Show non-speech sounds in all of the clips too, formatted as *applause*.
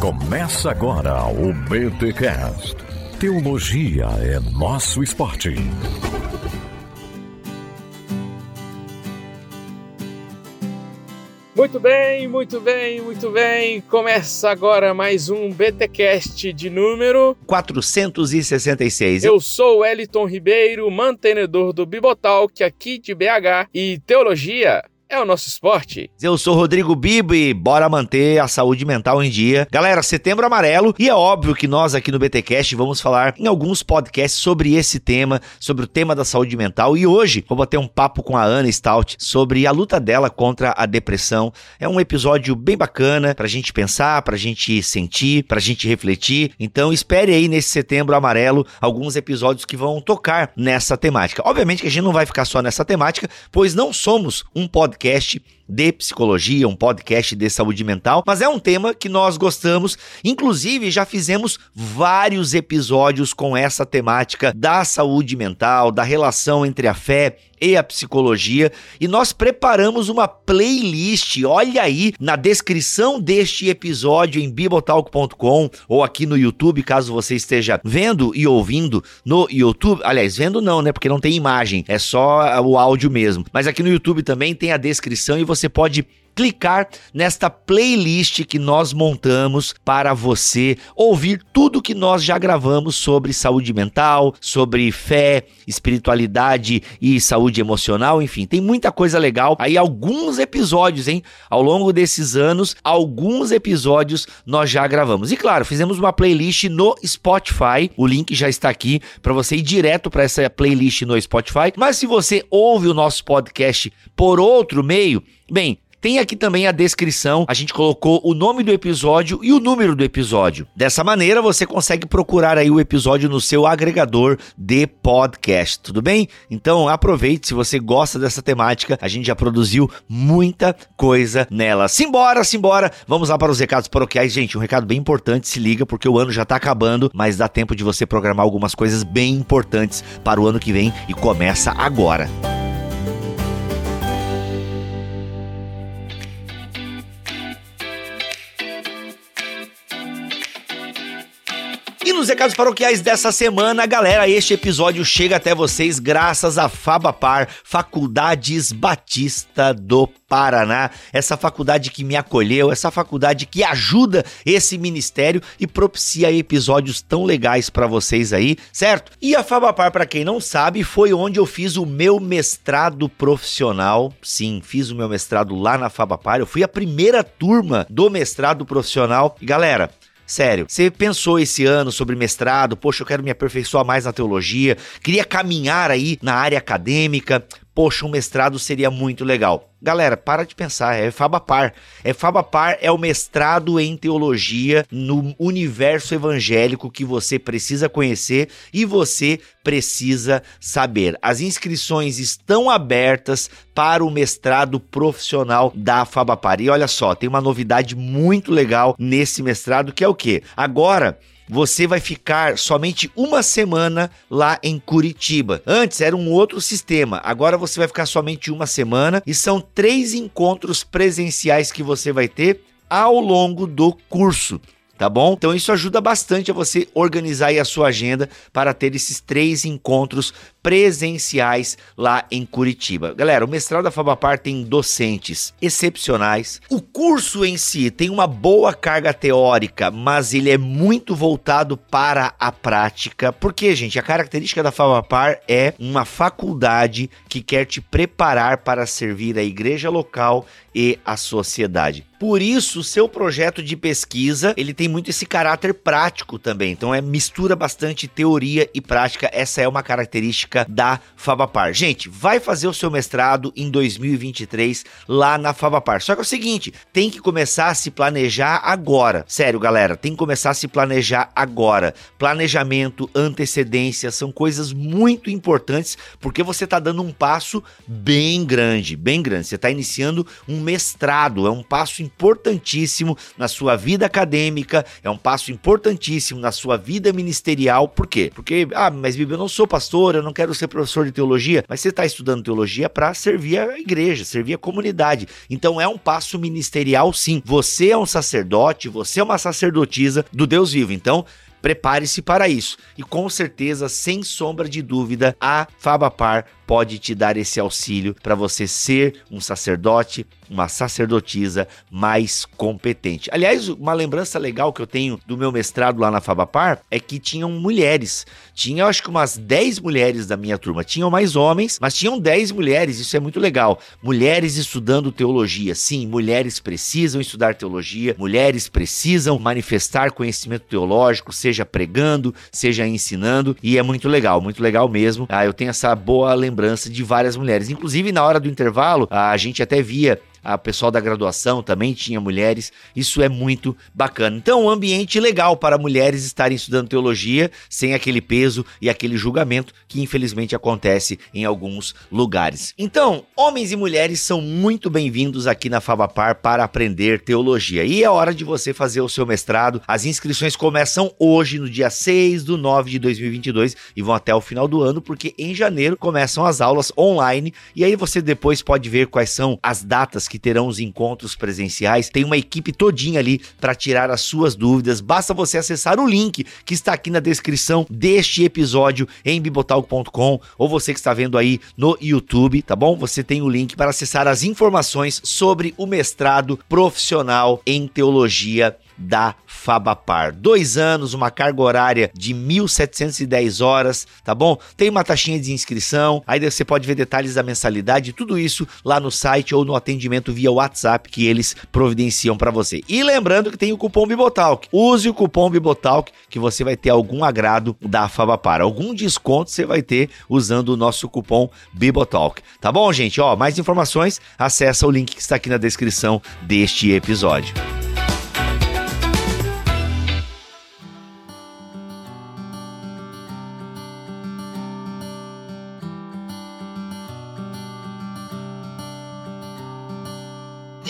Começa agora o BTCast. Teologia é nosso esporte. Muito bem, muito bem, muito bem. Começa agora mais um BTcast de número 466. Eu sou o Eliton Ribeiro, mantenedor do Bibotalk aqui de BH e teologia é o nosso esporte. Eu sou Rodrigo Bibo e bora manter a saúde mental em dia. Galera, setembro amarelo e é óbvio que nós aqui no BTcast vamos falar em alguns podcasts sobre esse tema, sobre o tema da saúde mental e hoje vou bater um papo com a Ana Stout sobre a luta dela contra a depressão. É um episódio bem bacana pra gente pensar, pra gente sentir, pra gente refletir. Então espere aí nesse setembro amarelo alguns episódios que vão tocar nessa temática. Obviamente que a gente não vai ficar só nessa temática, pois não somos um podcast podcast de psicologia, um podcast de saúde mental, mas é um tema que nós gostamos. Inclusive, já fizemos vários episódios com essa temática da saúde mental, da relação entre a fé e a psicologia, e nós preparamos uma playlist. Olha aí na descrição deste episódio em bibotalk.com ou aqui no YouTube, caso você esteja vendo e ouvindo no YouTube. Aliás, vendo não, né? Porque não tem imagem, é só o áudio mesmo. Mas aqui no YouTube também tem a descrição e você pode clicar nesta playlist que nós montamos para você ouvir tudo que nós já gravamos sobre saúde mental, sobre fé, espiritualidade e saúde emocional, enfim, tem muita coisa legal. Aí alguns episódios, hein? Ao longo desses anos, alguns episódios nós já gravamos. E claro, fizemos uma playlist no Spotify. O link já está aqui para você ir direto para essa playlist no Spotify. Mas se você ouve o nosso podcast por outro meio, bem, tem aqui também a descrição, a gente colocou o nome do episódio e o número do episódio. Dessa maneira você consegue procurar aí o episódio no seu agregador de podcast, tudo bem? Então aproveite, se você gosta dessa temática, a gente já produziu muita coisa nela. Simbora, simbora, vamos lá para os recados paroquiais. Gente, um recado bem importante, se liga, porque o ano já tá acabando, mas dá tempo de você programar algumas coisas bem importantes para o ano que vem e começa agora. Nos recados paroquiais dessa semana, galera, este episódio chega até vocês graças a Fabapar, Faculdades Batista do Paraná, essa faculdade que me acolheu, essa faculdade que ajuda esse ministério e propicia episódios tão legais para vocês aí, certo? E a Fabapar, para quem não sabe, foi onde eu fiz o meu mestrado profissional. Sim, fiz o meu mestrado lá na Fabapar. Eu fui a primeira turma do mestrado profissional. E galera, Sério, você pensou esse ano sobre mestrado? Poxa, eu quero me aperfeiçoar mais na teologia, queria caminhar aí na área acadêmica. Poxa, um mestrado seria muito legal. Galera, para de pensar, é Fabapar. É Fabapar é o mestrado em teologia no universo evangélico que você precisa conhecer e você precisa saber. As inscrições estão abertas para o mestrado profissional da Fabapar. E olha só, tem uma novidade muito legal nesse mestrado que é o quê? Agora você vai ficar somente uma semana lá em Curitiba. Antes era um outro sistema, agora você vai ficar somente uma semana e são três encontros presenciais que você vai ter ao longo do curso tá bom? Então isso ajuda bastante a você organizar a sua agenda para ter esses três encontros presenciais lá em Curitiba. Galera, o mestrado da Fabapar tem docentes excepcionais. O curso em si tem uma boa carga teórica, mas ele é muito voltado para a prática. Porque, gente, a característica da Fabapar é uma faculdade que quer te preparar para servir a igreja local e a sociedade. Por isso, seu projeto de pesquisa, ele tem muito esse caráter prático também. Então é mistura bastante teoria e prática. Essa é uma característica da Fabapar. Gente, vai fazer o seu mestrado em 2023 lá na Fabapar. Só que é o seguinte, tem que começar a se planejar agora. Sério, galera, tem que começar a se planejar agora. Planejamento, antecedência são coisas muito importantes porque você está dando um passo bem grande, bem grande. Você está iniciando um mestrado, é um passo importantíssimo na sua vida acadêmica, é um passo importantíssimo na sua vida ministerial. Por quê? Porque, ah, mas Bíblia, eu não sou pastor, eu não quero quero ser professor de teologia. Mas você está estudando teologia para servir a igreja, servir a comunidade. Então é um passo ministerial, sim. Você é um sacerdote, você é uma sacerdotisa do Deus vivo. Então, prepare-se para isso. E com certeza, sem sombra de dúvida, a Fabapar pode te dar esse auxílio para você ser um sacerdote, uma sacerdotisa mais competente. Aliás, uma lembrança legal que eu tenho do meu mestrado lá na Fabapar é que tinham mulheres. Tinha, acho que umas 10 mulheres da minha turma. Tinham mais homens, mas tinham 10 mulheres. Isso é muito legal. Mulheres estudando teologia. Sim, mulheres precisam estudar teologia. Mulheres precisam manifestar conhecimento teológico, seja pregando, seja ensinando. E é muito legal, muito legal mesmo. Ah, eu tenho essa boa lembrança de várias mulheres. Inclusive, na hora do intervalo, a gente até via a pessoal da graduação também tinha mulheres. Isso é muito bacana. Então, um ambiente legal para mulheres estarem estudando teologia sem aquele peso e aquele julgamento que infelizmente acontece em alguns lugares. Então, homens e mulheres são muito bem-vindos aqui na Fabapar para aprender teologia. E é hora de você fazer o seu mestrado. As inscrições começam hoje, no dia 6 do 9 de 2022 e vão até o final do ano, porque em janeiro começam as aulas online e aí você depois pode ver quais são as datas que terão os encontros presenciais. Tem uma equipe todinha ali para tirar as suas dúvidas. Basta você acessar o link que está aqui na descrição deste episódio em bibotalk.com ou você que está vendo aí no YouTube, tá bom? Você tem o link para acessar as informações sobre o mestrado profissional em teologia da Fabapar. Dois anos, uma carga horária de 1.710 horas, tá bom? Tem uma taxinha de inscrição, aí você pode ver detalhes da mensalidade, tudo isso lá no site ou no atendimento via WhatsApp que eles providenciam para você. E lembrando que tem o cupom Bibotalk. Use o cupom Bibotalk que você vai ter algum agrado da Fabapar. Algum desconto você vai ter usando o nosso cupom Bibotalk. Tá bom, gente? Ó, mais informações, acessa o link que está aqui na descrição deste episódio.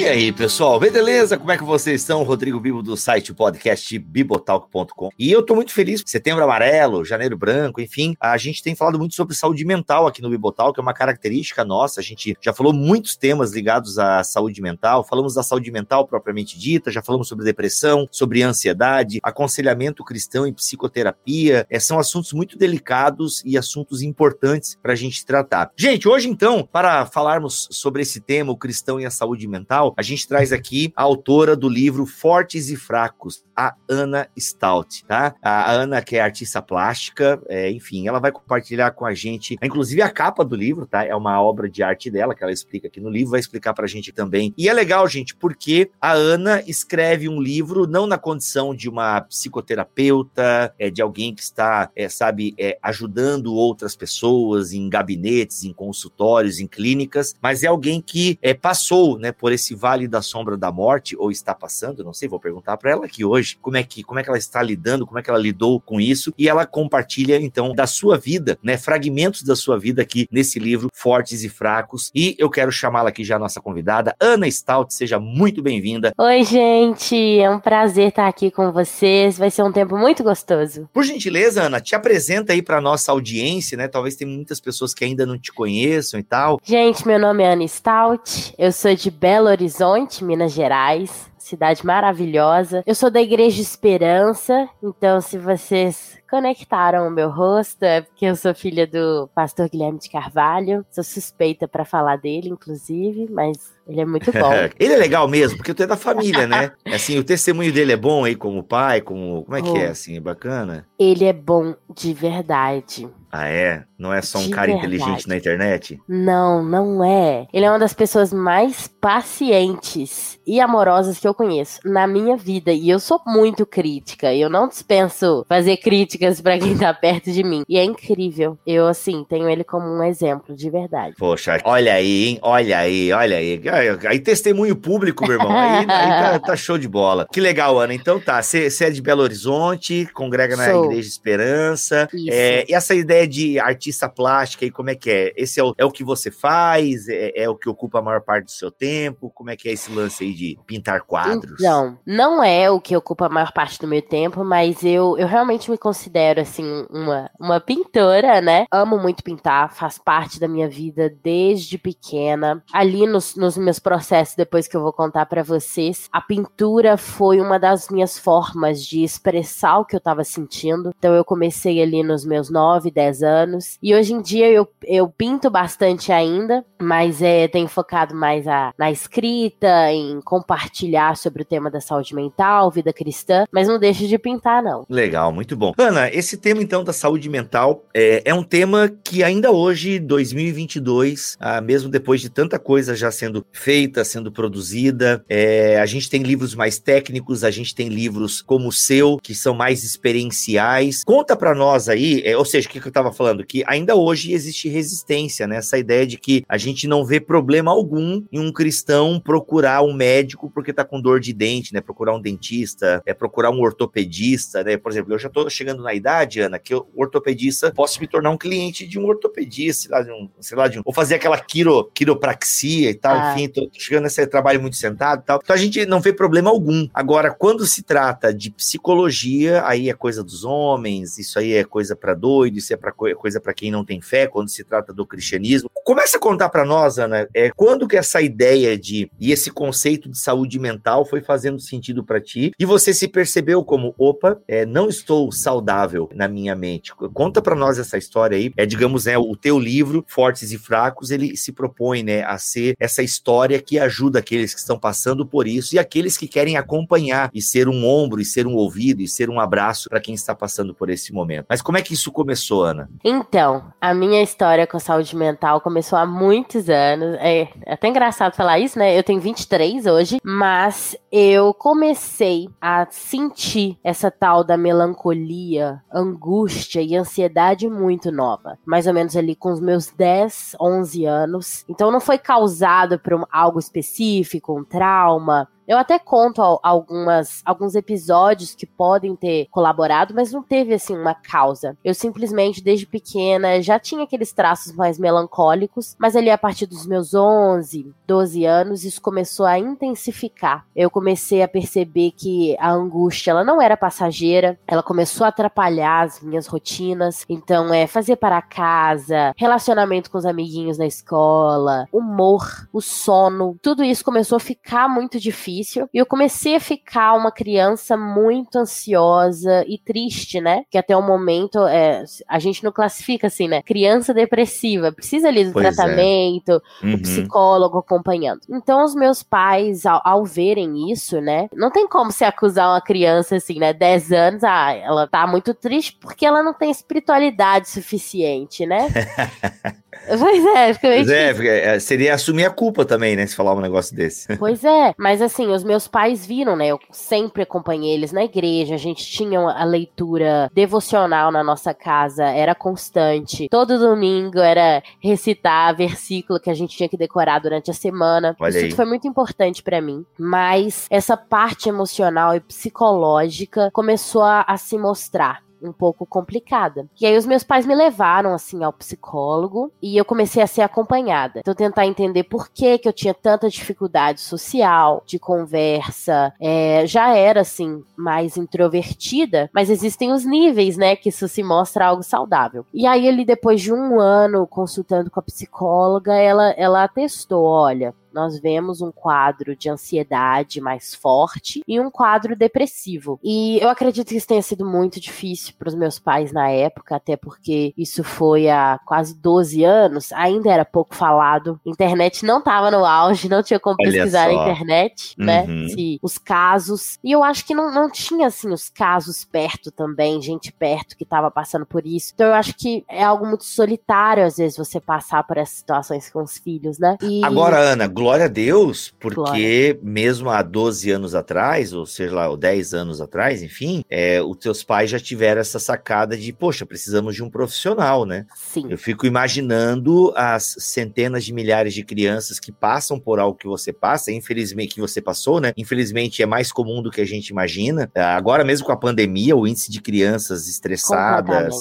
E aí, pessoal, beleza? Como é que vocês estão? Rodrigo Bibo do site podcast bibotalk.com. E eu tô muito feliz, setembro amarelo, janeiro branco, enfim, a gente tem falado muito sobre saúde mental aqui no Bibotalk, é uma característica nossa. A gente já falou muitos temas ligados à saúde mental, falamos da saúde mental propriamente dita, já falamos sobre depressão, sobre ansiedade, aconselhamento cristão e psicoterapia. É, são assuntos muito delicados e assuntos importantes para a gente tratar. Gente, hoje então, para falarmos sobre esse tema, o cristão e a saúde mental, a gente traz aqui a autora do livro Fortes e Fracos, a Ana Stout, tá? A Ana, que é artista plástica, é, enfim, ela vai compartilhar com a gente, inclusive a capa do livro, tá? É uma obra de arte dela, que ela explica aqui no livro, vai explicar pra gente também. E é legal, gente, porque a Ana escreve um livro não na condição de uma psicoterapeuta, é, de alguém que está, é, sabe, é, ajudando outras pessoas em gabinetes, em consultórios, em clínicas, mas é alguém que é, passou, né, por esse vale da sombra da morte, ou está passando, não sei, vou perguntar para ela aqui hoje, como é que como é que ela está lidando, como é que ela lidou com isso, e ela compartilha então da sua vida, né, fragmentos da sua vida aqui nesse livro Fortes e Fracos. E eu quero chamá-la aqui já nossa convidada, Ana Stout, seja muito bem-vinda. Oi, gente, é um prazer estar aqui com vocês. Vai ser um tempo muito gostoso. Por gentileza, Ana, te apresenta aí para nossa audiência, né? Talvez tem muitas pessoas que ainda não te conheçam e tal. Gente, meu nome é Ana Stout, eu sou de Belo Horizonte, Minas Gerais cidade maravilhosa. Eu sou da Igreja Esperança, então se vocês conectaram o meu rosto é porque eu sou filha do pastor Guilherme de Carvalho. Sou suspeita para falar dele, inclusive, mas ele é muito bom. *laughs* ele é legal mesmo, porque tu é da família, né? *laughs* Assim, o testemunho dele é bom aí como pai, como como é que é assim, é bacana? Ele é bom de verdade. Ah, é? Não é só um de cara verdade. inteligente na internet? Não, não é. Ele é uma das pessoas mais pacientes e amorosas que eu conheço na minha vida. E eu sou muito crítica. Eu não dispenso fazer críticas para quem tá perto de mim. E é incrível. Eu, assim, tenho ele como um exemplo, de verdade. Poxa, olha aí, hein? Olha aí, olha aí. Aí, testemunho público, meu irmão. Aí, *laughs* aí tá, tá, show de bola. Que legal, Ana. Então tá, você é de Belo Horizonte, congrega na Sou. Igreja Esperança. É, e essa ideia de artista plástica e como é que é? Esse é o, é o que você faz? É, é, o que ocupa a maior parte do seu tempo? Como é que é esse lance aí de pintar quadros? Não, não é o que ocupa a maior parte do meu tempo, mas eu, eu realmente me considero, assim, uma, uma pintora, né? Amo muito pintar, faz parte da minha vida desde pequena. Ali nos, nos meus processos, depois que eu vou contar para vocês, a pintura foi uma das minhas formas de expressar o que eu tava sentindo. Então eu comecei ali nos meus 9, 10 anos. E hoje em dia eu, eu pinto bastante ainda, mas é, tenho focado mais a, na escrita, em compartilhar sobre o tema da saúde mental, vida cristã, mas não deixo de pintar, não. Legal, muito bom. Ana, esse tema então da saúde mental é, é um tema que ainda hoje, 2022, ah, mesmo depois de tanta coisa já sendo feita, sendo produzida, é, a gente tem livros mais técnicos, a gente tem livros como o seu, que são mais experienciais. Conta para nós aí, é, ou seja, o que, que eu estava falando? Que ainda hoje existe resistência, né? Essa ideia de que a gente não vê problema algum em um cristão procurar um médico porque tá com dor de dente, né? Procurar um dentista, é procurar um ortopedista, né? Por exemplo, eu já tô chegando na idade, Ana, que o ortopedista posso me tornar um cliente de um ortopedista, sei lá, de um, sei lá, de um, ou fazer aquela quiro, quiropraxia e tal, ah. enfim, tô chegando nesse trabalho muito sentado e tal. Então a gente não vê problema algum. Agora, quando se trata de psicologia, aí é coisa dos homens, isso aí é coisa para doido, isso é pra, coisa para quem não tem fé, quando se trata do cristianismo. Começa a contar para nós, Ana, é, quando que essa ideia de e esse conceito de saúde mental foi fazendo sentido para ti e você se percebeu como, opa, é, não estou saudável na minha mente. Conta para nós essa história aí. É, digamos, né, o teu livro Fortes e Fracos, ele se propõe, né, a ser essa história que ajuda aqueles que estão passando por isso e aqueles que querem acompanhar e ser um ombro e ser um ouvido e ser um abraço para quem está passando por esse momento. Mas como é que isso começou, Ana? Então, a minha história com saúde mental começou há muitos anos. É, é até engraçado falar isso, né? Eu tenho 23 hoje, mas eu comecei a sentir essa tal da melancolia, angústia e ansiedade muito nova. Mais ou menos ali com os meus 10, 11 anos. Então não foi causado por algo específico, um trauma, eu até conto algumas, alguns episódios que podem ter colaborado, mas não teve assim uma causa. Eu simplesmente, desde pequena, já tinha aqueles traços mais melancólicos, mas ali a partir dos meus 11, 12 anos, isso começou a intensificar. Eu comecei a perceber que a angústia ela não era passageira, ela começou a atrapalhar as minhas rotinas. Então, é fazer para casa, relacionamento com os amiguinhos na escola, humor, o sono, tudo isso começou a ficar muito difícil difícil. E eu comecei a ficar uma criança muito ansiosa e triste, né? Que até o momento é, a gente não classifica assim, né? Criança depressiva, precisa ali do pois é. tratamento, é. uhum. o psicólogo acompanhando. Então, os meus pais, ao, ao, verem isso, né? Não tem como se acusar uma criança assim, né? 10 anos, ah, ela tá muito triste porque ela não tem espiritualidade suficiente, né? *laughs* Pois é, fica meio pois é, seria assumir a culpa também, né? Se falar um negócio desse. *laughs* Pois é, mas assim, os meus pais viram, né? Eu sempre acompanhei eles na igreja, a gente tinha a leitura devocional na nossa casa, era constante. Todo domingo era recitar versículo que a gente tinha que decorar durante a semana. Olha Isso aí. foi muito importante para mim. Mas essa parte emocional e psicológica começou a, a se mostrar um pouco complicada. E aí os meus pais me levaram assim ao psicólogo e eu comecei a ser acompanhada. Então tentar entender por que que eu tinha tanta dificuldade social, de conversa, é, já era assim mais introvertida, mas existem os níveis, né, que isso se mostra algo saudável. E aí ele depois de um ano consultando com a psicóloga, ela ela atestou, olha, nós vemos um quadro de ansiedade mais forte e um quadro depressivo. E eu acredito que isso tenha sido muito difícil para os meus pais na época, até porque isso foi há quase 12 anos, ainda era pouco falado. Internet não estava no auge, não tinha como pesquisar na internet, né? uhum. né? Se, os casos. E eu acho que não, não tinha, assim, os casos perto também, gente perto que estava passando por isso. Então eu acho que é algo muito solitário, às vezes, você passar por essas situações com os filhos, né? E... Agora, Ana, glória a Deus, porque glória. mesmo há 12 anos atrás, ou seja lá, 10 anos atrás, enfim, é, os teus pais já tiveram essa sacada de, poxa, precisamos de um profissional, né? Sim. Eu fico imaginando as centenas de milhares de crianças que passam por algo que você passa, infelizmente, que você passou, né? Infelizmente é mais comum do que a gente imagina. Agora mesmo com a pandemia, o índice de crianças estressadas,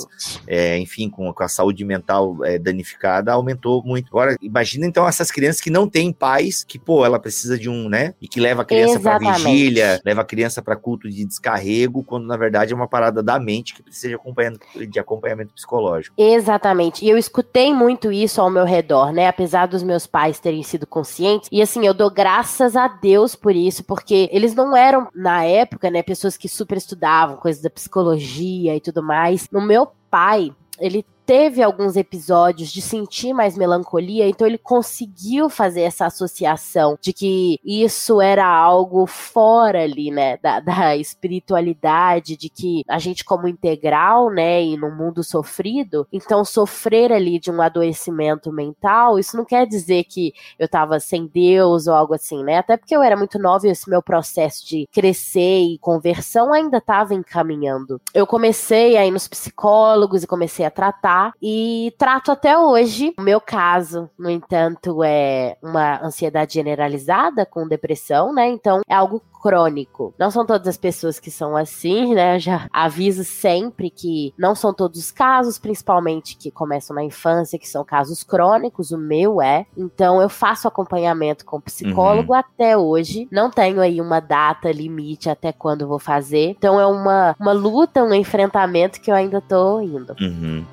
é, enfim, com, com, a saúde mental é, danificada, aumentou muito. Agora, imagina então essas crianças que não têm pais, que, pô, ela precisa de um, né? E que leva a criança para vigília, leva a criança para culto de descarrego, quando na verdade é uma parada da mente que precisa de acompanhamento, de acompanhamento psicológico. Exatamente. E eu escutei muito isso ao meu redor, né? Apesar dos meus pais terem sido conscientes. E assim, eu dou graças a Deus por isso, porque eles não eram, na época, né, pessoas que super estudavam coisas da psicologia e tudo mais. No meu pai, ele teve alguns episódios de sentir mais melancolia, então ele conseguiu fazer essa associação de que isso era algo fora ali, né, da, *laughs* da espiritualidade, de que a gente como integral, né, e no mundo sofrido, então sofrer ali de um adoecimento mental, isso não quer dizer que eu tava sem Deus ou algo assim, né, até porque eu era muito nova e esse meu processo de crescer e conversão ainda estava encaminhando. Eu comecei aí nos psicólogos e comecei a tratar e trato até hoje. O meu caso, no entanto, é uma ansiedade generalizada com depressão, né? Então é algo crônico. Não são todas as pessoas que são assim, né? Eu já aviso sempre que não são todos os casos, principalmente que começam na infância, que são casos crônicos. O meu é. Então eu faço acompanhamento com psicólogo uhum. até hoje. Não tenho aí uma data limite até quando vou fazer. Então é uma, uma luta, um enfrentamento que eu ainda tô indo. Uhum.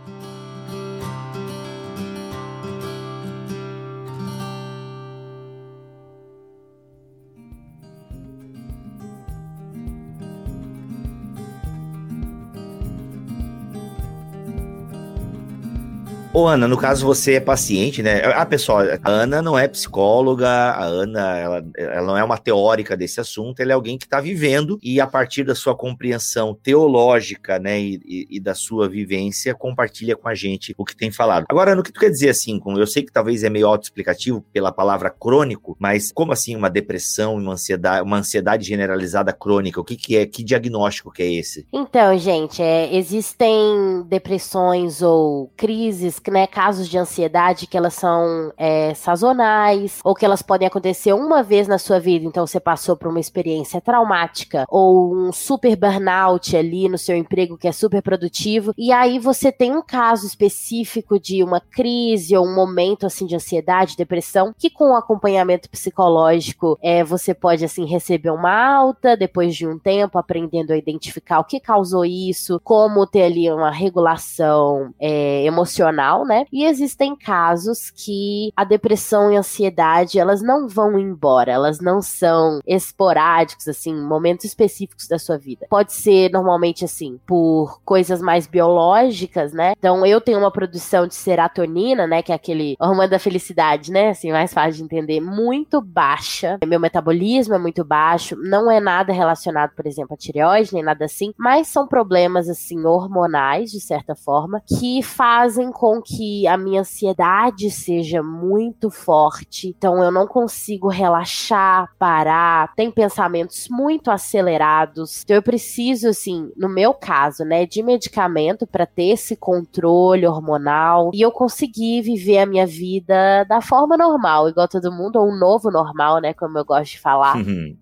Ô, Ana, no caso você é paciente, né? Ah, pessoal, a Ana não é psicóloga, a Ana, ela, ela não é uma teórica desse assunto, ela é alguém que está vivendo e a partir da sua compreensão teológica, né, e, e, e, da sua vivência, compartilha com a gente o que tem falado. Agora, no que tu quer dizer assim, eu sei que talvez é meio autoexplicativo pela palavra crônico, mas como assim uma depressão, uma ansiedade, uma ansiedade generalizada crônica? O que, que é? Que diagnóstico que é esse? Então, gente, é, existem depressões ou crises né, casos de ansiedade que elas são é, sazonais ou que elas podem acontecer uma vez na sua vida. Então você passou por uma experiência traumática ou um super burnout ali no seu emprego que é super produtivo e aí você tem um caso específico de uma crise ou um momento assim de ansiedade, depressão que com o acompanhamento psicológico é, você pode assim receber uma alta depois de um tempo aprendendo a identificar o que causou isso, como ter ali uma regulação é, emocional né? E existem casos que a depressão e a ansiedade, elas não vão embora, elas não são esporádicos, assim, momentos específicos da sua vida. Pode ser normalmente assim, por coisas mais biológicas, né? Então eu tenho uma produção de serotonina, né, que é aquele hormônio da felicidade, né, assim, mais fácil de entender, muito baixa. Meu metabolismo é muito baixo, não é nada relacionado, por exemplo, a tireoide, nem nada assim, mas são problemas assim hormonais de certa forma que fazem com que a minha ansiedade seja muito forte. Então eu não consigo relaxar, parar, tem pensamentos muito acelerados. Então eu preciso assim, no meu caso, né, de medicamento para ter esse controle hormonal e eu conseguir viver a minha vida da forma normal, igual todo mundo, ou um novo normal, né, como eu gosto de falar. Uhum.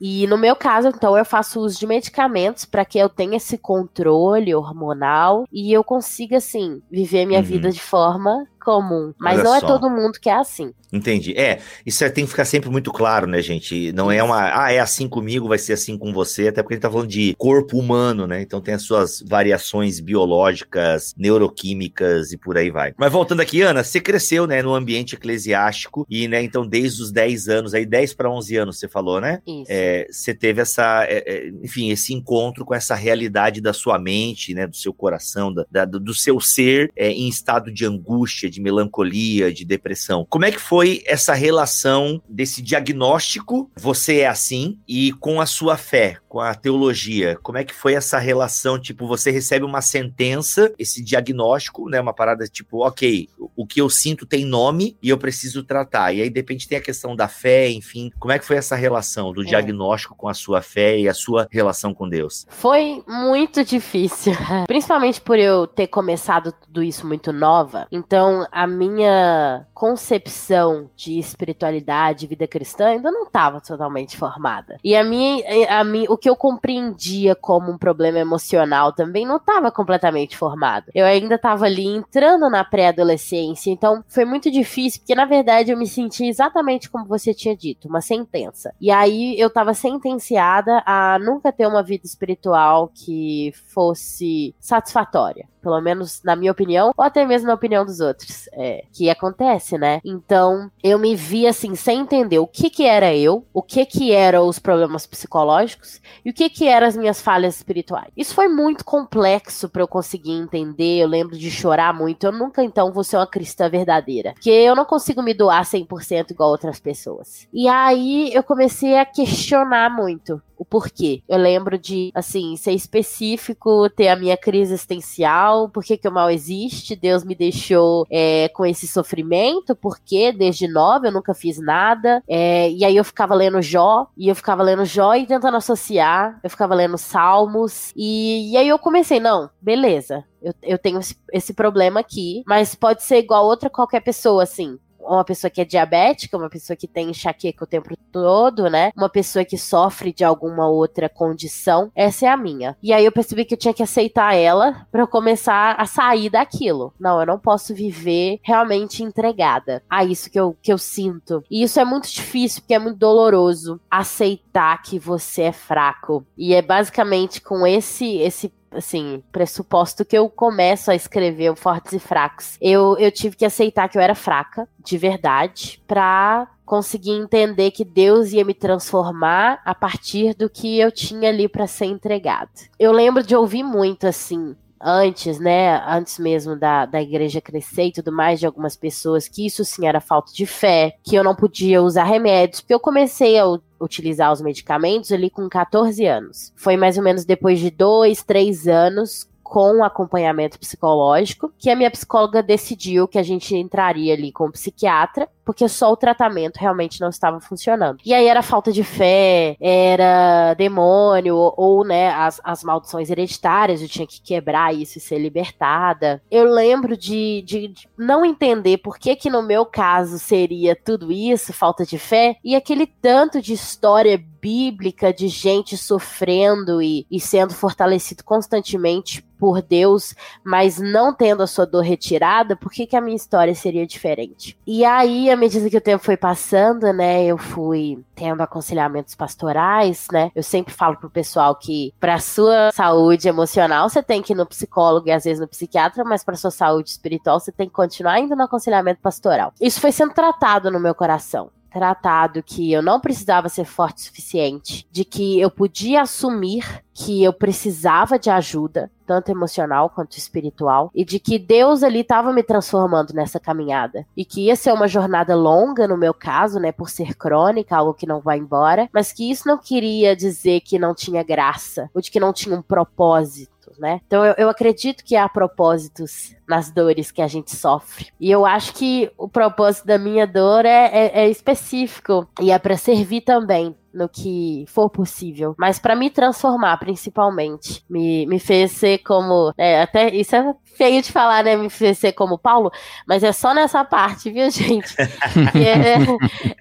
E no meu caso, então, eu faço uso de medicamentos para que eu tenha esse controle hormonal e eu consiga, assim, viver minha uhum. vida de forma comum. Mas Olha não é todo mundo que é assim. Entendi. É, isso é, tem que ficar sempre muito claro, né, gente? Não é uma, ah, é assim comigo, vai ser assim com você, até porque a gente tá falando de corpo humano, né? Então tem as suas variações biológicas, neuroquímicas e por aí vai. Mas voltando aqui, Ana, você cresceu, né, no ambiente eclesiástico e, né, então desde os 10 anos, aí 10 para 11 anos você falou, né? Isso. É, você teve essa, é, é, enfim, esse encontro com essa realidade da sua mente, né, do seu coração, da, da do seu ser é, em estado de angústia, angústia, de melancolia, de depressão. Como é que foi essa relação desse diagnóstico, você é assim, e com a sua fé, com a teologia? Como é que foi essa relação? Tipo, você recebe uma sentença, esse diagnóstico, né? Uma parada tipo, ok, o que eu sinto tem nome e eu preciso tratar. E aí, de repente, tem a questão da fé, enfim. Como é que foi essa relação do é. diagnóstico com a sua fé e a sua relação com Deus? Foi muito difícil. *laughs* Principalmente por eu ter começado tudo isso muito nova. Então, a minha concepção de espiritualidade, vida cristã, ainda não estava totalmente formada. E a minha, a minha, o que eu compreendia como um problema emocional também não estava completamente formado. Eu ainda estava ali entrando na pré-adolescência, então foi muito difícil, porque na verdade eu me senti exatamente como você tinha dito, uma sentença. E aí eu estava sentenciada a nunca ter uma vida espiritual que fosse satisfatória pelo menos na minha opinião, ou até mesmo na opinião dos outros, é, que acontece, né? Então, eu me vi assim, sem entender o que que era eu, o que que eram os problemas psicológicos e o que que eram as minhas falhas espirituais. Isso foi muito complexo para eu conseguir entender, eu lembro de chorar muito, eu nunca então vou ser uma cristã verdadeira, porque eu não consigo me doar 100% igual outras pessoas. E aí eu comecei a questionar muito o porquê. Eu lembro de, assim, ser específico, ter a minha crise existencial, por que, que o mal existe, Deus me deixou é, com esse sofrimento, porque desde nova eu nunca fiz nada, é, e aí eu ficava lendo Jó, e eu ficava lendo Jó e tentando associar, eu ficava lendo Salmos, e, e aí eu comecei, não, beleza, eu, eu tenho esse, esse, problema aqui, mas pode ser igual outra qualquer pessoa, assim uma pessoa que é diabética, uma pessoa que tem enxaqueca o tempo todo, né? Uma pessoa que sofre de alguma outra condição. Essa é a minha. E aí eu percebi que eu tinha que aceitar ela para eu começar a sair daquilo. Não, eu não posso viver realmente entregada a isso que eu, que eu sinto. E isso é muito difícil, porque é muito doloroso aceitar que você é fraco. E é basicamente com esse esse assim, pressuposto que eu começo a escrever o Fortes e Fracos, eu, eu tive que aceitar que eu era fraca, de verdade, pra conseguir entender que Deus ia me transformar a partir do que eu tinha ali para ser entregado. Eu lembro de ouvir muito assim, antes, né, antes mesmo da, da igreja crescer e tudo mais, de algumas pessoas, que isso sim era falta de fé, que eu não podia usar remédios, porque eu comecei a utilizar os medicamentos ali com 14 anos. Foi mais ou menos depois de dois, três anos com acompanhamento psicológico, que a minha psicóloga decidiu que a gente entraria ali com o psiquiatra, porque só o tratamento realmente não estava funcionando. E aí era falta de fé, era demônio, ou, ou né, as, as maldições hereditárias, eu tinha que quebrar isso e ser libertada. Eu lembro de, de, de não entender por que que no meu caso seria tudo isso, falta de fé, e aquele tanto de história bíblica de gente sofrendo e, e sendo fortalecido constantemente por Deus, mas não tendo a sua dor retirada, por que, que a minha história seria diferente? E aí, à medida que o tempo foi passando, né, eu fui tendo aconselhamentos pastorais, né? Eu sempre falo pro pessoal que para sua saúde emocional você tem que ir no psicólogo e às vezes no psiquiatra, mas para sua saúde espiritual você tem que continuar indo no aconselhamento pastoral. Isso foi sendo tratado no meu coração tratado que eu não precisava ser forte o suficiente, de que eu podia assumir que eu precisava de ajuda, tanto emocional quanto espiritual, e de que Deus ali estava me transformando nessa caminhada. E que ia ser uma jornada longa, no meu caso, né, por ser crônica, algo que não vai embora, mas que isso não queria dizer que não tinha graça, ou de que não tinha um propósito né? Então eu, eu acredito que há propósitos nas dores que a gente sofre. E eu acho que o propósito da minha dor é, é, é específico e é para servir também no que for possível, mas para me transformar principalmente, me, me fez ser como, é, até isso é feio de falar, né, me fez ser como Paulo, mas é só nessa parte, viu, gente? *laughs*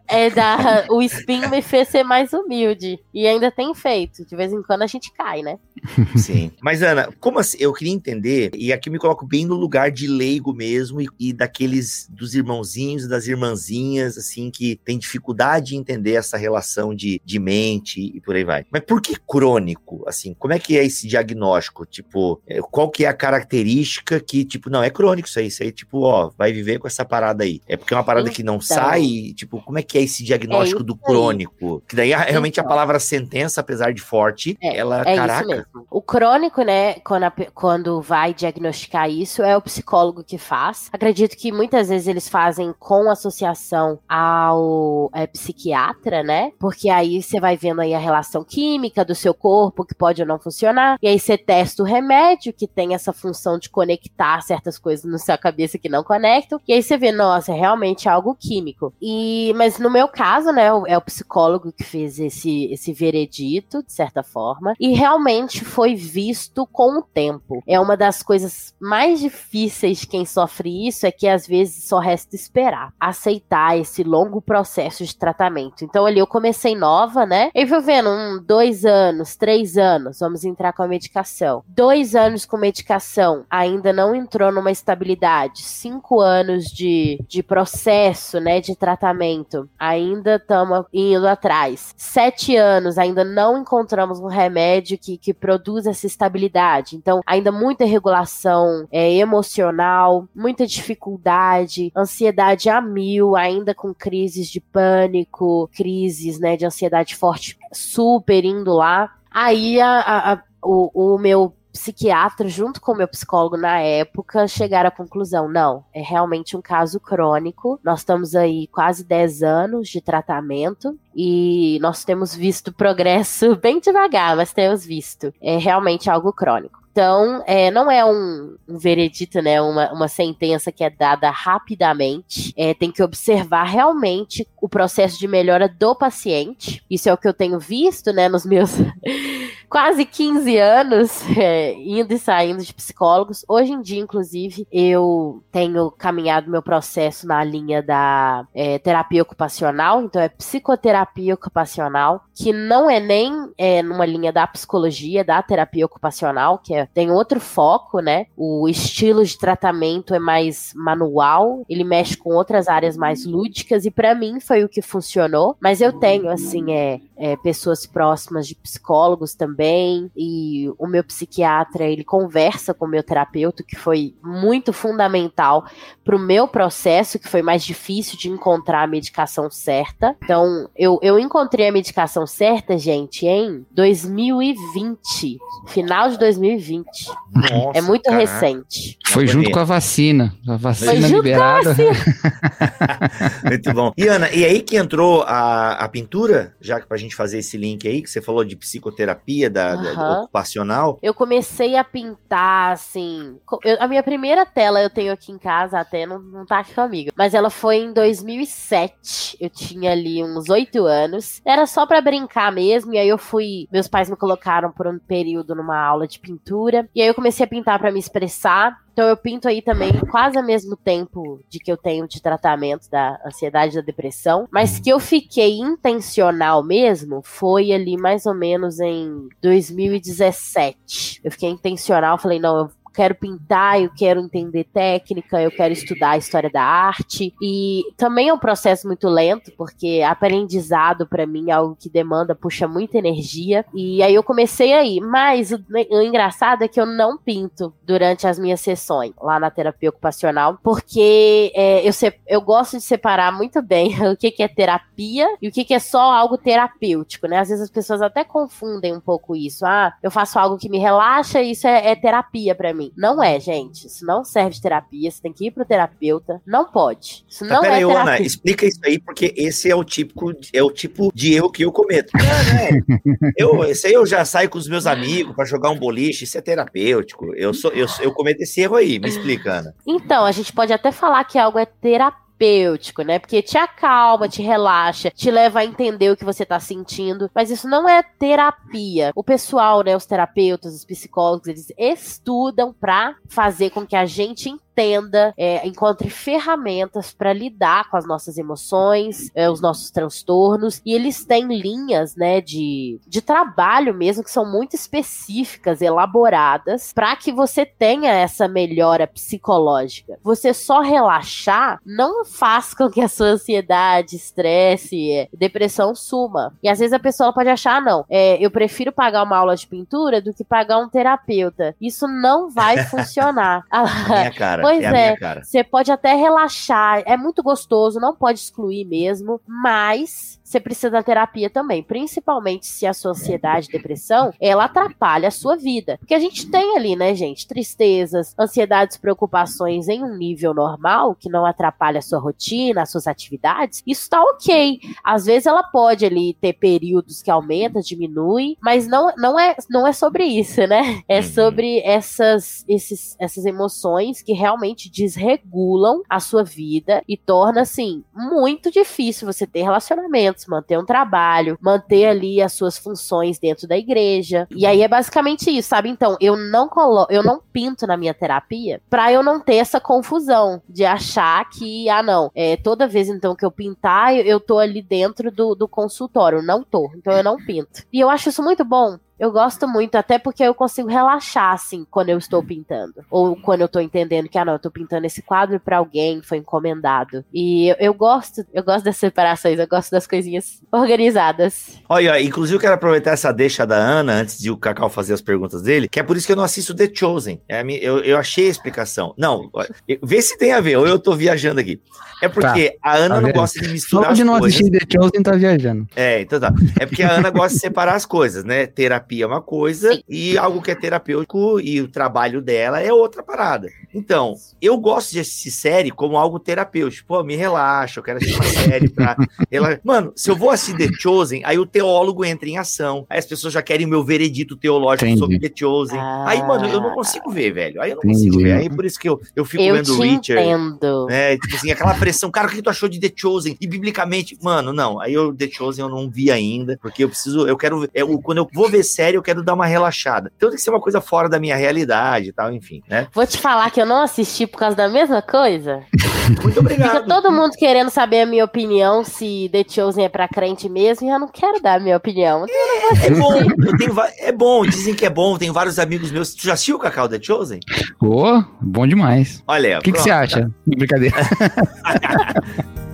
é, é da, o espinho me fez ser mais humilde e ainda tem feito, de vez em quando a gente cai, né? Sim. Mas Ana, como assim, eu queria entender e aqui eu me coloco bem no lugar de leigo mesmo e, e daqueles dos irmãozinhos e das irmãzinhas assim que tem dificuldade em entender essa relação de de, mente e por aí vai. Mas por que crônico? Assim, como é que é esse diagnóstico? Tipo, é, qual que é a característica que, tipo, não, é crônico isso aí, isso aí, tipo, ó, vai viver com essa parada aí. É porque é uma parada então, que não então. sai, tipo, como é que é esse diagnóstico é do crônico? Que daí, realmente, a palavra sentença, apesar de forte, é, ela, é caraca. Isso mesmo. O crônico, né, quando, a, quando vai diagnosticar isso, é o psicólogo que faz. Acredito que muitas vezes eles fazem com associação ao é, psiquiatra, né? Porque aí você vai vendo aí a relação química do seu corpo, que pode ou não funcionar. E aí você testa o remédio, que tem essa função de conectar certas coisas na sua cabeça que não conectam. E aí você vê, nossa, é realmente algo químico. E, mas no meu caso, né, é o psicólogo que fez esse, esse veredito, de certa forma. E realmente foi visto com o tempo. É uma das coisas mais difíceis de quem sofre isso é que às vezes só resta esperar, aceitar esse longo processo de tratamento. Então ali eu comecei nova, né? E fui vendo um, dois anos, três anos, vamos entrar com a medicação. Dois anos com medicação, ainda não entrou numa estabilidade. Cinco anos de, de processo, né, de tratamento, ainda estamos indo atrás. Sete anos, ainda não encontramos um remédio que, que produz essa estabilidade. Então, ainda muita regulação é, emocional, muita dificuldade, ansiedade a mil, ainda com crises de pânico, crises né, de ansiedade forte, super indo lá. Aí a, a, a o, o meu psiquiatra, junto com o meu psicólogo na época, chegaram à conclusão: não, é realmente um caso crônico. Nós estamos aí quase 10 anos de tratamento e nós temos visto progresso *laughs* bem devagar, mas temos visto. É realmente algo crônico. Então, é, não é um, um, veredito, né? Uma, uma sentença que é dada rapidamente. É, tem que observar realmente o processo de melhora do paciente. Isso é o que eu tenho visto, né, nos meus *laughs* quase 15 anos *laughs* é, indo e saindo de psicólogos. Hoje em dia, inclusive, eu tenho caminhado meu processo na linha da é, terapia ocupacional, então é psicoterapia ocupacional, que não é nem é, numa linha da psicologia, da terapia ocupacional, que é, tem outro foco, né? O estilo de tratamento é mais manual, ele mexe com outras áreas mais lúdicas, e para mim foi o que funcionou. Mas eu tenho, assim, é, é pessoas próximas de psicólogos também também. E o meu psiquiatra, ele conversa com o meu terapeuta, que foi muito fundamental para o meu processo, que foi mais difícil de encontrar a medicação certa. Então, eu, eu encontrei a medicação certa, gente, em 2020. Final de 2020. Nossa, é muito caraca. recente. Foi junto com a vacina. A vacina liberada. *laughs* muito bom. E Ana, e aí que entrou a, a pintura, já que pra gente fazer esse link aí, que você falou de psicoterapia, da, uhum. da ocupacional. Eu comecei a pintar, assim. Eu, a minha primeira tela eu tenho aqui em casa, até não, não tá aqui comigo. Mas ela foi em 2007. Eu tinha ali uns oito anos. Era só para brincar mesmo. E aí eu fui. Meus pais me colocaram por um período numa aula de pintura. E aí eu comecei a pintar para me expressar. Então eu pinto aí também quase ao mesmo tempo de que eu tenho de tratamento da ansiedade e da depressão, mas que eu fiquei intencional mesmo foi ali mais ou menos em 2017. Eu fiquei intencional, falei, não, eu quero pintar, eu quero entender técnica, eu quero estudar a história da arte. E também é um processo muito lento, porque aprendizado para mim é algo que demanda, puxa muita energia. E aí eu comecei aí. Mas o, o engraçado é que eu não pinto durante as minhas sessões lá na terapia ocupacional, porque é, eu, eu gosto de separar muito bem *laughs* o que, que é terapia e o que, que é só algo terapêutico, né? Às vezes as pessoas até confundem um pouco isso. Ah, eu faço algo que me relaxa isso é, é terapia para mim. Não é, gente. Isso não serve de terapia. Você tem que ir pro terapeuta. Não pode. Isso tá, não é aí, terapia. Ana, explica isso aí, porque esse é o típico, é o tipo de erro que eu cometo. É, eu, esse aí eu já saio com os meus amigos para jogar um boliche. Isso é terapêutico. Eu, sou, eu, eu cometo esse erro aí. Me explica, Ana. Então, a gente pode até falar que algo é terapia terapêutico, né? Porque te acalma, te relaxa, te leva a entender o que você tá sentindo. Mas isso não é terapia. O pessoal, né, os terapeutas, os psicólogos, eles estudam pra fazer com que a gente entenda, é, encontre ferramentas para lidar com as nossas emoções, é, os nossos transtornos, e eles têm linhas, né, de, de trabalho mesmo que são muito específicas, elaboradas, para que você tenha essa melhora psicológica. Você só relaxar não faz com que a sua ansiedade, estresse, é, depressão suma. E às vezes a pessoa pode achar, ah, não, é, eu prefiro pagar uma aula de pintura do que pagar um terapeuta. Isso não vai *laughs* funcionar. Minha cara. Pois é, é você pode até relaxar, é muito gostoso, não pode excluir mesmo, mas você precisa da terapia também, principalmente se a sua ansiedade, depressão, ela atrapalha a sua vida. Porque a gente tem ali, né, gente, tristezas, ansiedades, preocupações em um nível normal, que não atrapalha a sua rotina, as suas atividades, isso tá ok. Às vezes ela pode ali ter períodos que aumenta, diminui, mas não, não, é, não é sobre isso, né? É uhum. sobre essas, esses, essas emoções que realmente desregulam a sua vida e torna, assim, muito difícil você ter manter um trabalho, manter ali as suas funções dentro da igreja. E aí é basicamente isso, sabe? Então, eu não colo eu não pinto na minha terapia pra eu não ter essa confusão de achar que, ah, não, é, toda vez então que eu pintar, eu, eu tô ali dentro do, do consultório. Não tô. Então eu não pinto. E eu acho isso muito bom, eu gosto muito, até porque eu consigo relaxar, assim, quando eu estou pintando. Ou quando eu estou entendendo que, ah, não, eu estou pintando esse quadro para alguém, foi encomendado. E eu, eu, gosto, eu gosto das separações, eu gosto das coisinhas organizadas. Olha, inclusive eu quero aproveitar essa deixa da Ana, antes de o Cacau fazer as perguntas dele, que é por isso que eu não assisto The Chosen. É, eu, eu achei a explicação. Não, vê se tem a ver, ou eu tô viajando aqui. É porque tá, a Ana tá não gosta de misturar Só de não assistir The Chosen tá viajando. É, então tá. É porque a Ana gosta de separar as coisas, né? Terapia terapia é uma coisa Sim. e algo que é terapêutico e o trabalho dela é outra parada. Então, eu gosto de assistir série como algo terapêutico. Pô, me relaxa, eu quero assistir uma série pra *laughs* relaxar. Mano, se eu vou assistir The Chosen, aí o teólogo entra em ação. Aí as pessoas já querem o meu veredito teológico Entendi. sobre The Chosen. Ah. Aí, mano, eu não consigo ver, velho. Aí eu não Entendi. consigo ver. Aí por isso que eu, eu fico eu vendo o Richard. Entendo. Né? Tipo assim, aquela pressão. Cara, o que tu achou de The Chosen? E biblicamente, mano, não. Aí eu The Chosen eu não vi ainda, porque eu preciso, eu quero, eu, quando eu vou ver série, eu quero dar uma relaxada. Então tem que ser uma coisa fora da minha realidade e tal, enfim, né? Vou te falar que eu não assisti por causa da mesma coisa. *laughs* Muito obrigado. Fica todo mundo querendo saber a minha opinião se The Chosen é pra crente mesmo e eu não quero dar a minha opinião. É, é bom, é bom, dizem que é bom, tem vários amigos meus. Tu já assistiu o Cacau The Chosen? Pô, oh, bom demais. Olha aí. O que, que você acha? Brincadeira. *laughs*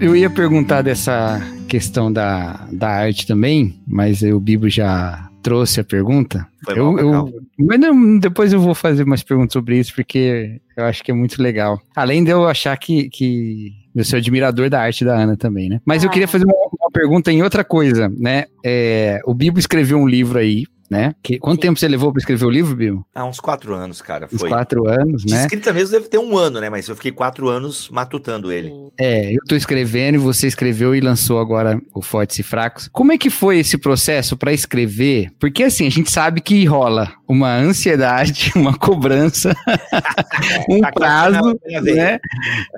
Eu ia perguntar dessa questão da, da arte também, mas o Bibo já trouxe a pergunta. Foi eu, eu, mas não, depois eu vou fazer umas perguntas sobre isso, porque eu acho que é muito legal. Além de eu achar que, que eu sou admirador da arte da Ana também, né? Mas ah. eu queria fazer uma, uma, pergunta em outra coisa, né? É, o Bibo escreveu um livro aí né? Que, quanto Sim. tempo você levou para escrever o livro, Bill? Ah, uns quatro anos, cara. Foi. Uns quatro anos, né? escrita mesmo deve ter um ano, né? Mas eu fiquei quatro anos matutando ele. É, eu tô escrevendo e você escreveu e lançou agora o Fortes e Fracos. Como é que foi esse processo para escrever? Porque assim, a gente sabe que rola uma ansiedade, *laughs* uma cobrança, *laughs* um tá prazo, né?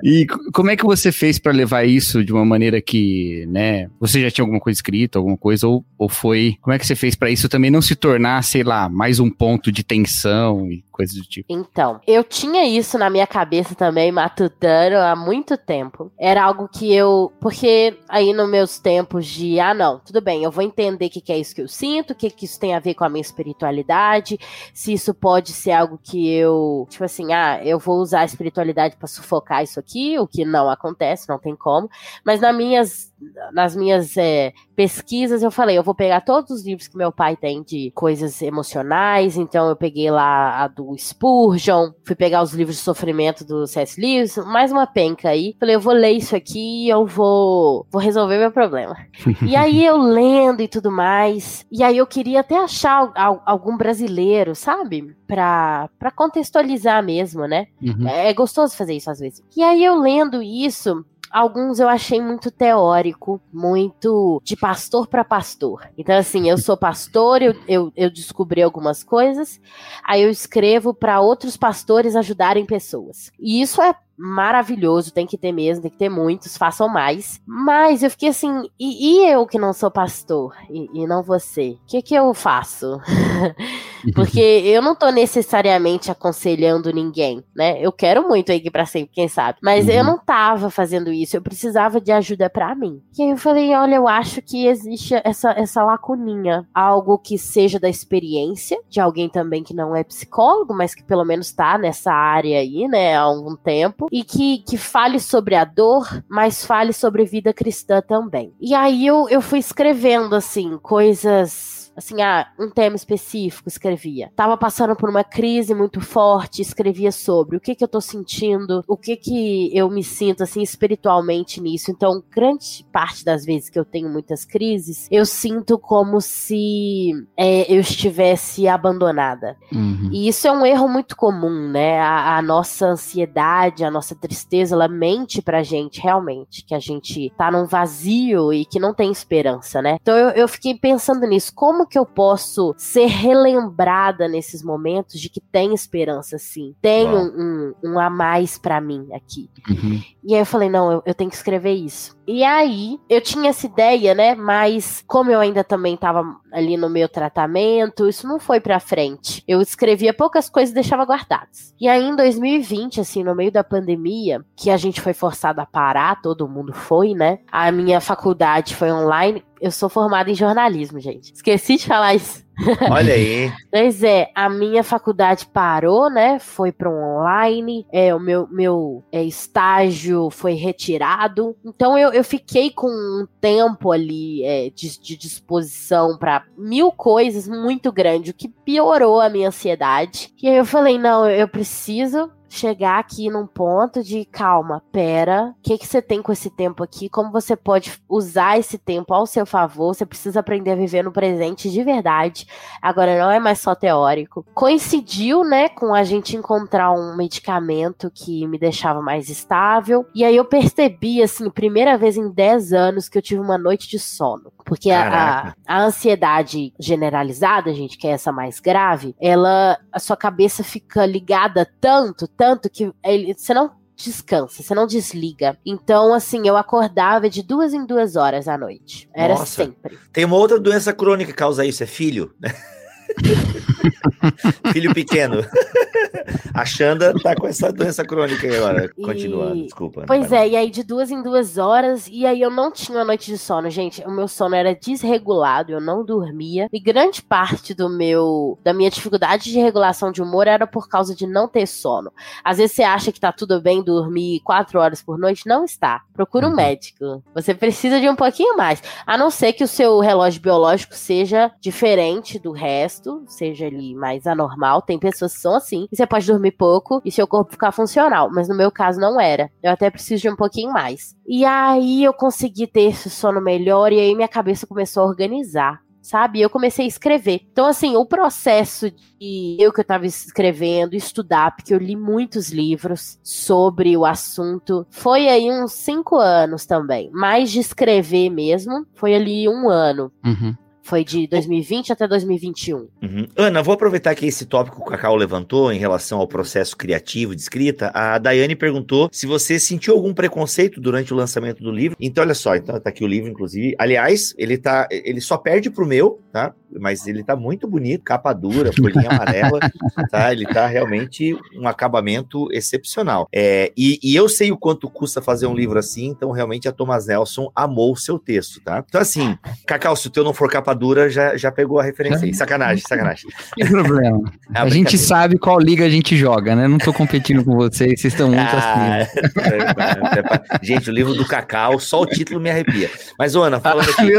E como é que você fez para levar isso de uma maneira que, né? Você já tinha alguma coisa escrita, alguma coisa, ou, ou foi. Como é que você fez para isso também não se tornar, sei lá, mais um ponto de tensão e coisas do tipo. Então, eu tinha isso na minha cabeça também, matutando há muito tempo. Era algo que eu. Porque aí nos meus tempos de, ah, não, tudo bem, eu vou entender o que, que é isso que eu sinto, o que, que isso tem a ver com a minha espiritualidade, se isso pode ser algo que eu. Tipo assim, ah, eu vou usar a espiritualidade para sufocar isso aqui, o que não acontece, não tem como. Mas nas minhas, nas minhas é, pesquisas, eu falei, eu vou pegar todos os livros que meu pai tem de coisas emocionais, então eu peguei lá a do Spurgeon, fui pegar os livros de sofrimento do C.S. Lewis, mais uma penca aí. Falei, eu vou ler isso aqui e eu vou, vou resolver meu problema. *laughs* e aí eu lendo e tudo mais, e aí eu queria até achar algum brasileiro, sabe? Pra, pra contextualizar mesmo, né? Uhum. É, é gostoso fazer isso às vezes. E aí eu lendo isso, Alguns eu achei muito teórico, muito de pastor para pastor. Então, assim, eu sou pastor, eu, eu, eu descobri algumas coisas, aí eu escrevo para outros pastores ajudarem pessoas. E isso é maravilhoso, tem que ter mesmo, tem que ter muitos, façam mais. Mas eu fiquei assim, e, e eu que não sou pastor, e, e não você, o que que eu faço? *laughs* Porque *laughs* eu não tô necessariamente aconselhando ninguém, né? Eu quero muito aí para sempre, quem sabe. Mas uhum. eu não tava fazendo isso, eu precisava de ajuda para mim. E aí eu falei, olha, eu acho que existe essa, essa lacuninha. Algo que seja da experiência de alguém também que não é psicólogo, mas que pelo menos tá nessa área aí, né, há algum tempo. E que, que fale sobre a dor, mas fale sobre vida cristã também. E aí eu, eu fui escrevendo, assim, coisas assim, ah, um tema específico, escrevia. Tava passando por uma crise muito forte, escrevia sobre o que que eu tô sentindo, o que que eu me sinto, assim, espiritualmente nisso. Então, grande parte das vezes que eu tenho muitas crises, eu sinto como se é, eu estivesse abandonada. Uhum. E isso é um erro muito comum, né? A, a, nossa ansiedade, a nossa tristeza, ela mente pra gente, realmente, que a gente tá num vazio e que não tem esperança, né? Então, eu, eu fiquei pensando nisso, como como que eu posso ser relembrada nesses momentos de que tem esperança, sim? Tem um, um, um, a mais para mim aqui. Uhum. E aí eu falei, não, eu, eu, tenho que escrever isso. E aí, eu tinha essa ideia, né? Mas como eu ainda também tava ali no meu tratamento, isso não foi pra frente. Eu escrevia poucas coisas e deixava guardadas. E aí, em 2020, assim, no meio da pandemia, que a gente foi forçado a parar, todo mundo foi, né? A minha faculdade foi online. Eu sou formada em jornalismo, gente. Esqueci de falar isso. *laughs* Olha aí. pois é, a minha faculdade parou, né? Foi para online, é, o meu, meu é, estágio foi retirado. Então eu, eu fiquei com um tempo ali é, de, de disposição para mil coisas muito grande, o que piorou a minha ansiedade. E aí eu falei: não, eu preciso chegar aqui num ponto de calma, pera, o que, que você tem com esse tempo aqui? Como você pode usar esse tempo ao seu favor? Você precisa aprender a viver no presente de verdade. Agora não é mais só teórico. Coincidiu, né, com a gente encontrar um medicamento que me deixava mais estável. E aí eu percebi, assim, primeira vez em 10 anos que eu tive uma noite de sono. Porque a, a, ansiedade generalizada, gente, que é essa mais grave, ela, a sua cabeça fica ligada tanto, tanto que ele, você não descansa, você não desliga. Então, assim, eu acordava de duas em duas horas à noite. Era Nossa. sempre. Tem uma outra doença crônica que causa isso, é filho. *laughs* Filho pequeno. A Xanda tá com essa doença crônica agora. Continuando, e... desculpa. Pois é, e aí de duas em duas horas, e aí eu não tinha uma noite de sono, gente. O meu sono era desregulado, eu não dormia. E grande parte do meu da minha dificuldade de regulação de humor era por causa de não ter sono. Às vezes você acha que tá tudo bem dormir quatro horas por noite, não está. Procura um uhum. médico. Você precisa de um pouquinho mais. A não ser que o seu relógio biológico seja diferente do resto, seja ali mais anormal. Tem pessoas que são assim. E você pode dormir pouco e seu corpo ficar funcional. Mas no meu caso não era. Eu até preciso de um pouquinho mais. E aí eu consegui ter esse sono melhor e aí minha cabeça começou a organizar sabe? Eu comecei a escrever. Então, assim, o processo de eu que eu tava escrevendo, estudar, porque eu li muitos livros sobre o assunto, foi aí uns cinco anos também. Mais de escrever mesmo, foi ali um ano. Uhum. Foi de 2020 até 2021. Uhum. Ana, vou aproveitar que esse tópico que o Cacau levantou em relação ao processo criativo de escrita. A Daiane perguntou se você sentiu algum preconceito durante o lançamento do livro. Então, olha só, então tá aqui o livro, inclusive. Aliás, ele tá. Ele só perde pro meu, tá? Mas ele tá muito bonito, capa dura, *laughs* folhinha amarela, tá? Ele tá realmente um acabamento excepcional. É, e, e eu sei o quanto custa fazer um livro assim, então realmente a Thomas Nelson amou o seu texto, tá? Então, assim, Cacau, se o teu não for capa dura já, já pegou a referência aí. Sacanagem, sacanagem. Não tem problema. *laughs* É a gente sabe qual liga a gente joga, né? Não tô competindo com vocês, vocês estão muito ah, assim. *laughs* gente, o livro do Cacau, só o título me arrepia. Mas, Ana, falando aqui.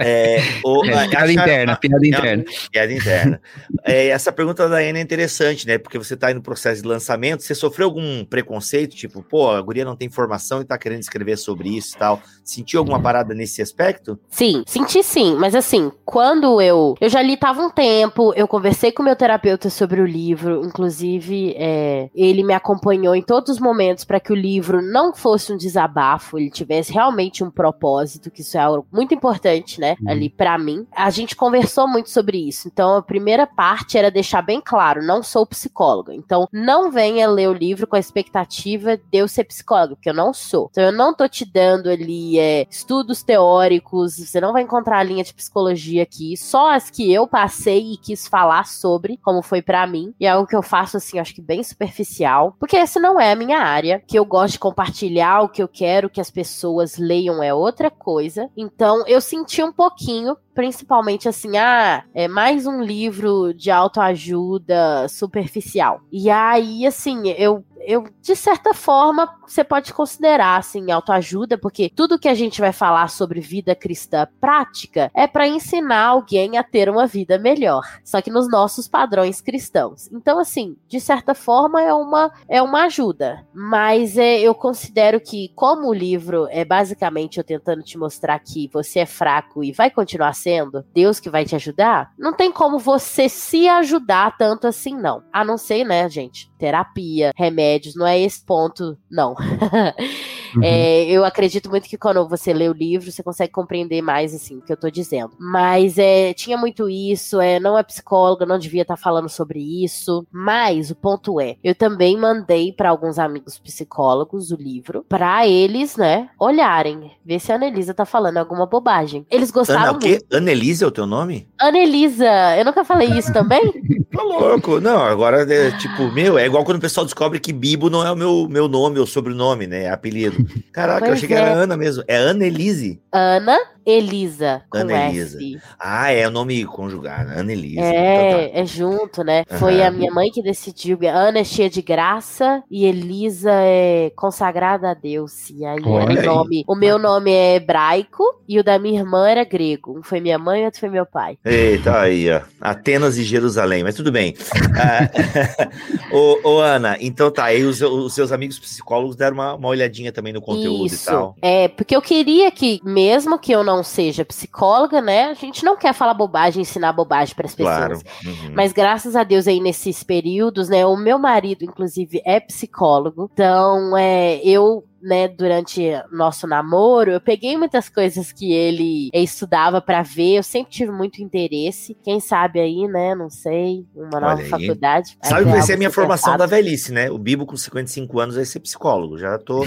É, o, é, piada interna, piada interna. Piada interna. É, essa pergunta da Ana é interessante, né? Porque você tá aí no processo de lançamento, você sofreu algum preconceito, tipo, pô, a guria não tem informação e tá querendo escrever sobre isso e tal. Sentiu alguma parada nesse aspecto? Sim, senti sim, mas assim, quando eu. Eu já li tava um tempo, eu conversei com meu terapeuta sobre o livro, inclusive é, ele me acompanhou em todos os momentos para que o livro não fosse um desabafo, ele tivesse realmente um propósito, que isso é algo muito importante né? Uhum. Ali pra mim. A gente conversou muito sobre isso. Então, a primeira parte era deixar bem claro: não sou psicóloga. Então, não venha ler o livro com a expectativa de eu ser psicóloga, porque eu não sou. Então, eu não tô te dando ali é, estudos teóricos, você não vai encontrar a linha de psicologia aqui, só as que eu passei e quis falar sobre, como foi pra mim. E é algo que eu faço, assim, acho que bem superficial, porque essa não é a minha área, que eu gosto de compartilhar o que eu quero que as pessoas leiam é outra coisa. Então, eu senti um pouquinho principalmente assim, ah, é mais um livro de autoajuda superficial. E aí, assim, eu eu, de certa forma, você pode considerar, assim, autoajuda, porque tudo que a gente vai falar sobre vida cristã prática é para ensinar alguém a ter uma vida melhor, só que nos nossos padrões cristãos. Então, assim, de certa forma, é uma, é uma ajuda, mas é, eu considero que, como o livro é basicamente eu tentando te mostrar que você é fraco e vai continuar sendo, Deus que vai te ajudar, não tem como você se ajudar tanto assim, não. A não ser, né, gente, terapia, não é esse ponto, não. *laughs* uhum. é, eu acredito muito que quando você lê o livro, você consegue compreender mais, assim, o que eu tô dizendo. Mas é, tinha muito isso, é, não é psicóloga, não devia estar tá falando sobre isso. Mas o ponto é, eu também mandei para alguns amigos psicólogos o livro, para eles, né, olharem, ver se a Anelisa tá falando alguma bobagem. Eles gostaram Ana, o quê? muito. Anelisa é o teu nome? Anelisa, eu nunca falei isso também? *laughs* tá louco. Não, agora é tipo, meu, é igual quando o pessoal descobre que Bibo não é o meu, meu nome ou sobrenome, né? É apelido. *laughs* Caraca, pois eu achei é. que era Ana mesmo. É Ana Elise. Ana Elisa. Ana Elisa. S. Ah, é o nome conjugado. Ana Elisa. É, então tá. é junto, né? Uhum. Foi a minha mãe que decidiu. Ana é cheia de graça e Elisa é consagrada a Deus. E aí, o nome. O meu nome é hebraico e o da minha irmã era grego. Um foi minha mãe e outro foi meu pai. Eita, aí, ó. Atenas e Jerusalém, mas tudo bem. *laughs* ah, *laughs* ô, ô, Ana, então tá. Aí os, os, seus amigos psicólogos deram uma, uma olhadinha também no conteúdo Isso. e tal. É, porque eu queria que, mesmo que eu não seja psicóloga, né? A gente não quer falar bobagem, ensinar bobagem para as pessoas. Claro. Uhum. Mas graças a Deus aí nesses períodos, né? O meu marido, inclusive, é psicólogo. Então, é, eu né, durante nosso namoro, eu peguei muitas coisas que ele estudava para ver, eu sempre tive muito interesse. Quem sabe aí, né, não sei, uma nova faculdade. Sabe que vai ser a minha formação da velhice, né? O Bibo com 55 anos vai ser psicólogo. Já tô,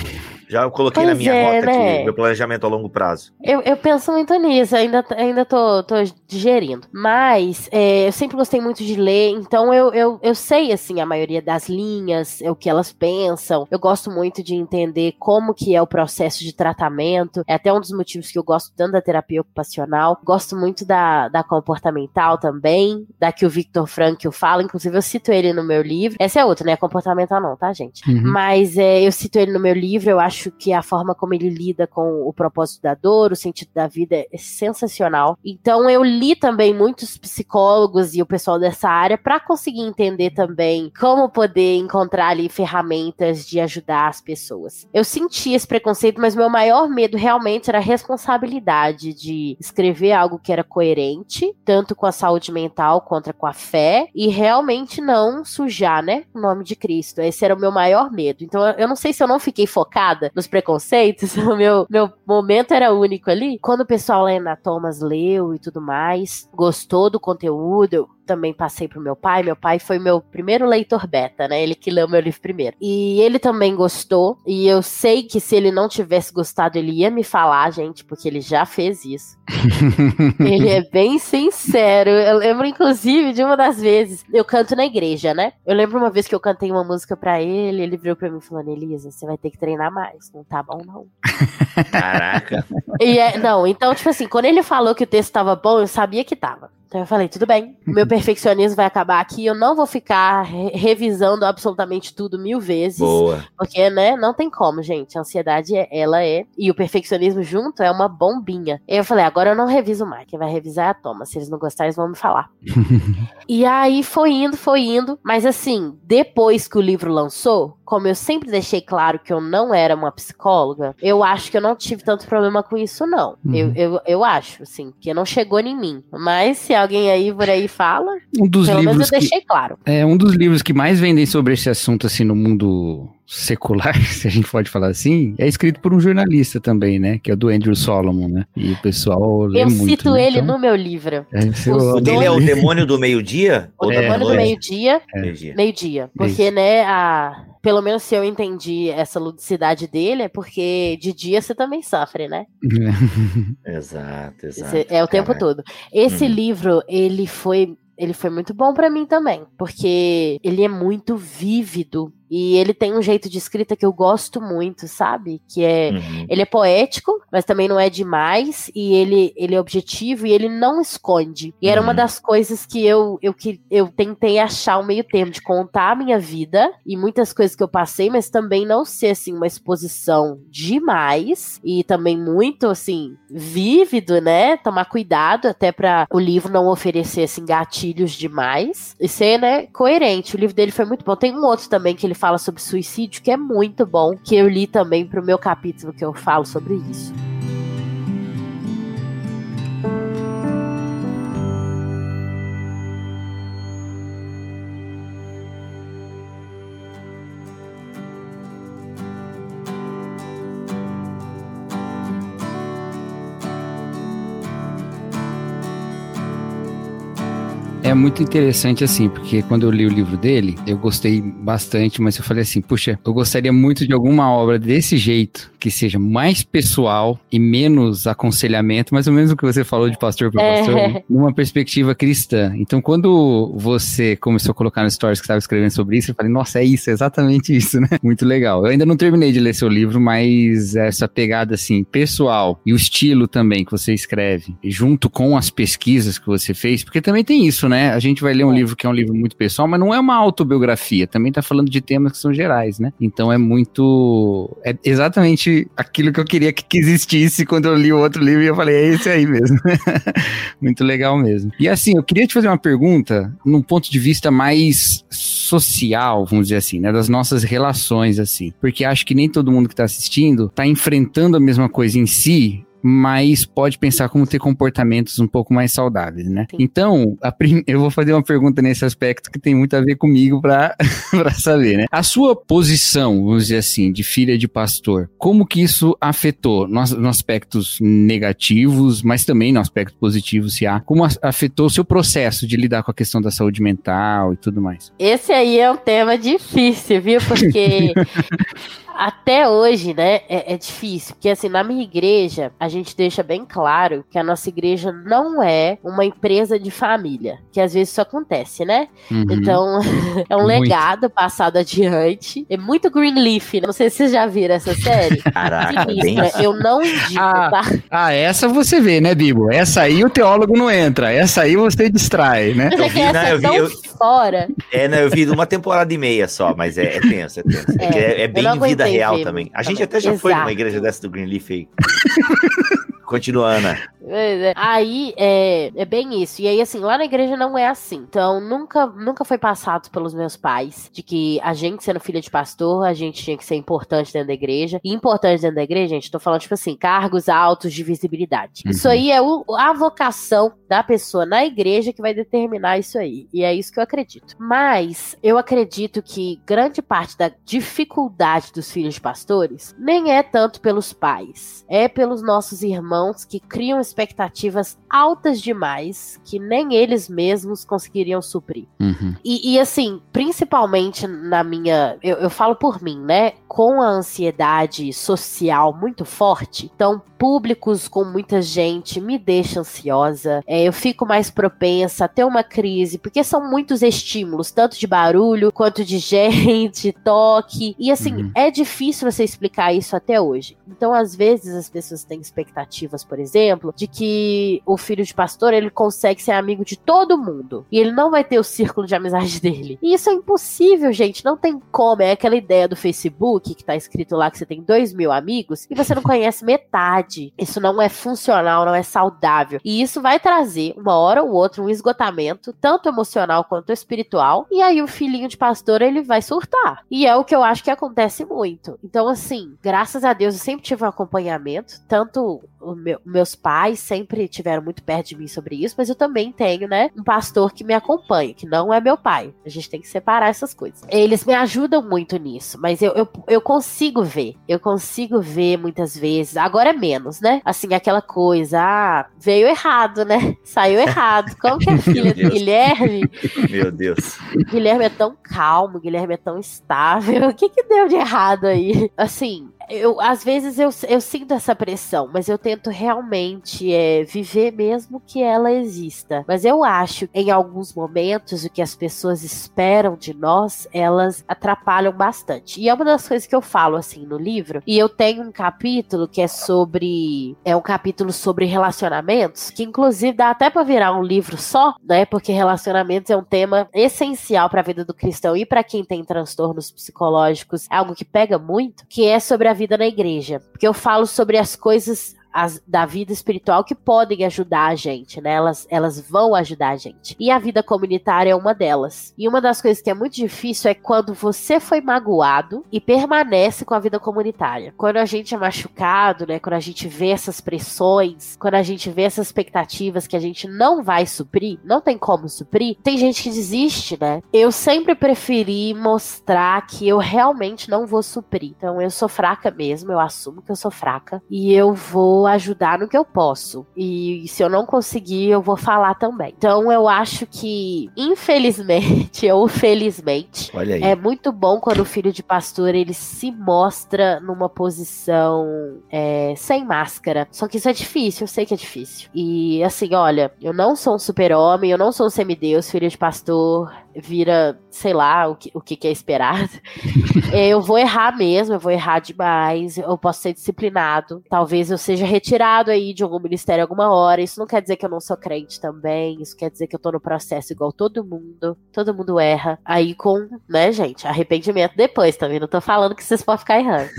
já coloquei pois na minha é, rota né? aqui, meu planejamento a longo prazo. Eu, eu penso muito nisso, ainda, ainda tô, tô digerindo. Mas é, eu sempre gostei muito de ler, então eu, eu, eu sei, assim, a maioria das linhas, o que elas pensam. Eu gosto muito de entender como que é o processo de tratamento. É até um dos motivos que eu gosto tanto da terapia ocupacional. Gosto muito da, da comportamental também, da que o Victor Frankl fala. Inclusive, eu cito ele no meu livro. Essa é outra, né? Comportamental não, tá, gente? Uhum. Mas é, eu cito ele no meu livro. Eu acho que a forma como ele lida com o propósito da dor, o sentido da vida é sensacional. Então, eu li também muitos psicólogos e o pessoal dessa área para conseguir entender também como poder encontrar ali ferramentas de ajudar as pessoas. Eu senti esse preconceito, mas meu maior medo realmente era a responsabilidade de escrever algo que era coerente, tanto com a saúde mental quanto com a fé, e realmente não sujar, né, o nome de Cristo. Esse era o meu maior medo. Então eu não sei se eu não fiquei focada nos preconceitos, *laughs* o meu, meu momento era único ali. Quando o pessoal lá na Thomas leu e tudo mais, gostou do conteúdo, também passei pro meu pai. Meu pai foi meu primeiro leitor beta, né? Ele que leu meu livro primeiro. E ele também gostou. E eu sei que se ele não tivesse gostado, ele ia me falar, gente, porque ele já fez isso. *laughs* ele é bem sincero. Eu lembro, inclusive, de uma das vezes. Eu canto na igreja, né? Eu lembro uma vez que eu cantei uma música para ele. Ele virou pra mim e falou: Elisa, você vai ter que treinar mais. Não tá bom, não. Caraca. E é, não, então, tipo assim, quando ele falou que o texto tava bom, eu sabia que tava. Então eu falei, tudo bem, meu perfeccionismo vai acabar aqui, eu não vou ficar re revisando absolutamente tudo mil vezes. Boa. Porque, né, não tem como, gente. A ansiedade, ela é, e o perfeccionismo junto é uma bombinha. Eu falei, agora eu não reviso mais, quem vai revisar é a Toma. Se eles não gostarem, eles vão me falar. *laughs* e aí foi indo, foi indo, mas assim, depois que o livro lançou, como eu sempre deixei claro que eu não era uma psicóloga, eu acho que eu não tive tanto problema com isso, não. Uhum. Eu, eu, eu acho, assim, que não chegou em mim. Mas se alguém aí por aí fala. Um dos Pelo menos livros eu que, deixei claro. é um dos livros que mais vendem sobre esse assunto assim no mundo secular, *laughs* se a gente pode falar assim, é escrito por um jornalista também, né? Que é o do Andrew Solomon, né? E o pessoal lê Eu muito. cito né? ele Então, no meu livro. é, eu- O dele é o demônio do meio-dia? O Ou da demônio do meio-dia, Meio-dia. meio-dia. Porque, né, a... pelo menos se eu entendi essa ludicidade dele, é porque de dia você também sofre, né? Exato, *laughs* exato. Esse- é o tempo todo. Esse Uhum. livro, ele foi. Ele foi muito bom pra mim também, porque ele é muito vívido e ele tem um jeito de escrita que eu gosto muito, sabe? Que é Uhum. ele é poético, mas também não é demais. E ele, ele é objetivo e ele não esconde. E era uma Uhum. das coisas que eu, eu, que eu tentei achar o meio termo de contar a minha vida e muitas coisas que eu passei, mas também não ser assim uma exposição demais e também muito assim vívido, né? Tomar cuidado até para o livro não oferecer assim gatilhos demais e ser, né, coerente. O livro dele foi muito bom. Tem um outro também que ele fala sobre suicídio que é muito bom, que eu li também pro meu capítulo que eu falo sobre isso. Muito interessante assim, porque quando eu li o livro dele, eu gostei bastante, mas eu falei assim, puxa, eu gostaria muito de alguma obra desse jeito, que seja mais pessoal e menos aconselhamento, mais ou menos o que você falou de pastor para É. pastor, né? numa perspectiva cristã. Então, quando você começou a colocar nos stories que estava escrevendo sobre isso, eu falei, nossa, é isso, é exatamente isso, né? *laughs* Muito legal. Eu ainda não terminei de ler seu livro, mas essa pegada assim, pessoal e o estilo também que você escreve, junto com as pesquisas que você fez, porque também tem isso, né? A gente vai ler um É. livro que é um livro muito pessoal, mas não é uma autobiografia, também tá falando de temas que são gerais, né? Então é muito. É exatamente aquilo que eu queria que, existisse quando eu li o outro livro e eu falei, é esse aí mesmo. *laughs* muito legal mesmo. E assim, eu queria te fazer uma pergunta num ponto de vista mais social, vamos dizer assim, né? Das nossas relações, assim. Porque acho que nem todo mundo que tá assistindo tá enfrentando a mesma coisa em si, mas pode pensar como ter comportamentos um pouco mais saudáveis, né? Sim. Então, prim- *laughs* eu vou fazer uma pergunta nesse aspecto que tem muito a ver comigo para *laughs* saber, né? A sua posição, vamos dizer assim, de filha de pastor, como que isso afetou nos, nos aspectos negativos, mas também no aspecto positivo, se há, como afetou o seu processo de lidar com a questão da saúde mental e tudo mais? Esse aí é um tema difícil, viu? Porque *laughs* até hoje, né, é, é difícil. Porque, assim, na minha igreja, a gente deixa bem claro que a nossa igreja não é uma empresa de família. Que às vezes isso acontece, né? Uhum. Então, *laughs* é um Muito. legado passado adiante. É muito Greenleaf, né? Não sei se vocês já viram essa série. *laughs* Caraca, Sinistra. Eu não indico, Ah. tá? Ah, essa você vê, né, Bibo? Essa aí o teólogo não entra, essa aí você distrai, né? Mas Eu é que vi, essa né? é Eu vi, tão eu- fora. É, né, eu vi uma temporada e meia só, mas é, é tenso, é tenso. É, É, é, bem vida real também. A gente até já foi numa Exato. igreja dessa do Greenleaf aí. *laughs* Continua, Ana. É, é. Aí é, é bem isso. E aí, assim, lá na igreja não é assim. Então, nunca, nunca foi passado pelos meus pais de que a gente, sendo filha de pastor, a gente tinha que ser importante dentro da igreja. E importante dentro da igreja, gente, tô falando, tipo assim, cargos altos de visibilidade. Uhum. Isso aí é o- a vocação da pessoa na igreja que vai determinar isso aí. E é isso que eu acredito. Mas eu acredito que grande parte da dificuldade dos filhos de pastores nem é tanto pelos pais, é pelos nossos irmãos que criam expectativas altas demais que nem eles mesmos conseguiriam suprir. Uhum. E, e, assim, principalmente na minha. Eu, eu falo por mim, né? Com a ansiedade social muito forte, então públicos com muita gente me deixa ansiosa. É, eu fico mais propensa a ter uma crise, porque são muitos estímulos, tanto de barulho quanto de *laughs* gente, toque. E assim, Uhum. é difícil você explicar isso até hoje. Então, às vezes, as pessoas têm expectativas, por exemplo, de que o filho de pastor ele consegue ser amigo de todo mundo. E ele não vai ter o círculo de amizade *laughs* dele. E isso é impossível, gente. Não tem como. É aquela ideia do Facebook que tá escrito lá que você tem dois mil amigos e você não conhece metade. Isso não é funcional, não é saudável. E isso vai trazer, uma hora ou outra, um esgotamento, tanto emocional quanto espiritual. E aí o filhinho de pastor ele vai surtar. E é o que eu acho que acontece muito. Então, assim, graças a Deus eu sempre tive um acompanhamento, tanto meu, meus pais sempre tiveram muito perto de mim sobre isso, mas eu também tenho, né, um pastor que me acompanha, que não é meu pai. A gente tem que separar essas coisas. Eles me ajudam muito nisso, mas eu, eu, eu consigo ver. Eu consigo ver muitas vezes. Agora é menos, né? Assim, aquela coisa, ah, veio errado, né? *laughs* Saiu errado. Como que a *laughs* filha do Guilherme. *laughs* Meu Deus. Guilherme é tão calmo, Guilherme é tão estável. O que que deu de errado aí? Assim, eu, às vezes eu, eu sinto essa pressão, mas eu tento realmente é, viver mesmo que ela exista. Mas eu acho, em alguns momentos, o que as pessoas esperam de nós, elas atrapalham bastante. E é uma das coisas que eu falo assim no livro. E eu tenho um capítulo que é sobre. É um capítulo sobre relacionamentos, que inclusive dá até para virar um livro só, né? Porque relacionamentos é um tema essencial para a vida do cristão e para quem tem transtornos psicológicos, é algo que pega muito, que é sobre a vida na igreja. Porque eu falo sobre as coisas as, da vida espiritual que podem ajudar a gente, né? Elas, elas vão ajudar a gente. E a vida comunitária é uma delas. E uma das coisas que é muito difícil é quando você foi magoado e permanece com a vida comunitária. Quando a gente é machucado, né? Quando a gente vê essas pressões, quando a gente vê essas expectativas que a gente não vai suprir, não tem como suprir, tem gente que desiste, né? Eu sempre preferi mostrar que eu realmente não vou suprir. Então eu sou fraca mesmo, eu assumo que eu sou fraca e eu vou vou ajudar no que eu posso. E se eu não conseguir, eu vou falar também. Então eu acho que, infelizmente *laughs* ou felizmente, é muito bom quando o filho de pastor ele se mostra numa posição é, sem máscara. Só que isso é difícil, eu sei que é difícil. E assim, olha, eu não sou um super-homem, eu não sou um semideus, filho de pastor vira, sei lá, o que, o que é esperado. *laughs* eu vou errar mesmo, eu vou errar demais, eu posso ser disciplinado, talvez eu seja retirado aí de algum ministério alguma hora. Isso não quer dizer que eu não sou crente também, isso quer dizer que eu tô no processo igual todo mundo, todo mundo erra. Aí com, né, gente, arrependimento depois, também. Não tô falando que vocês podem ficar errando.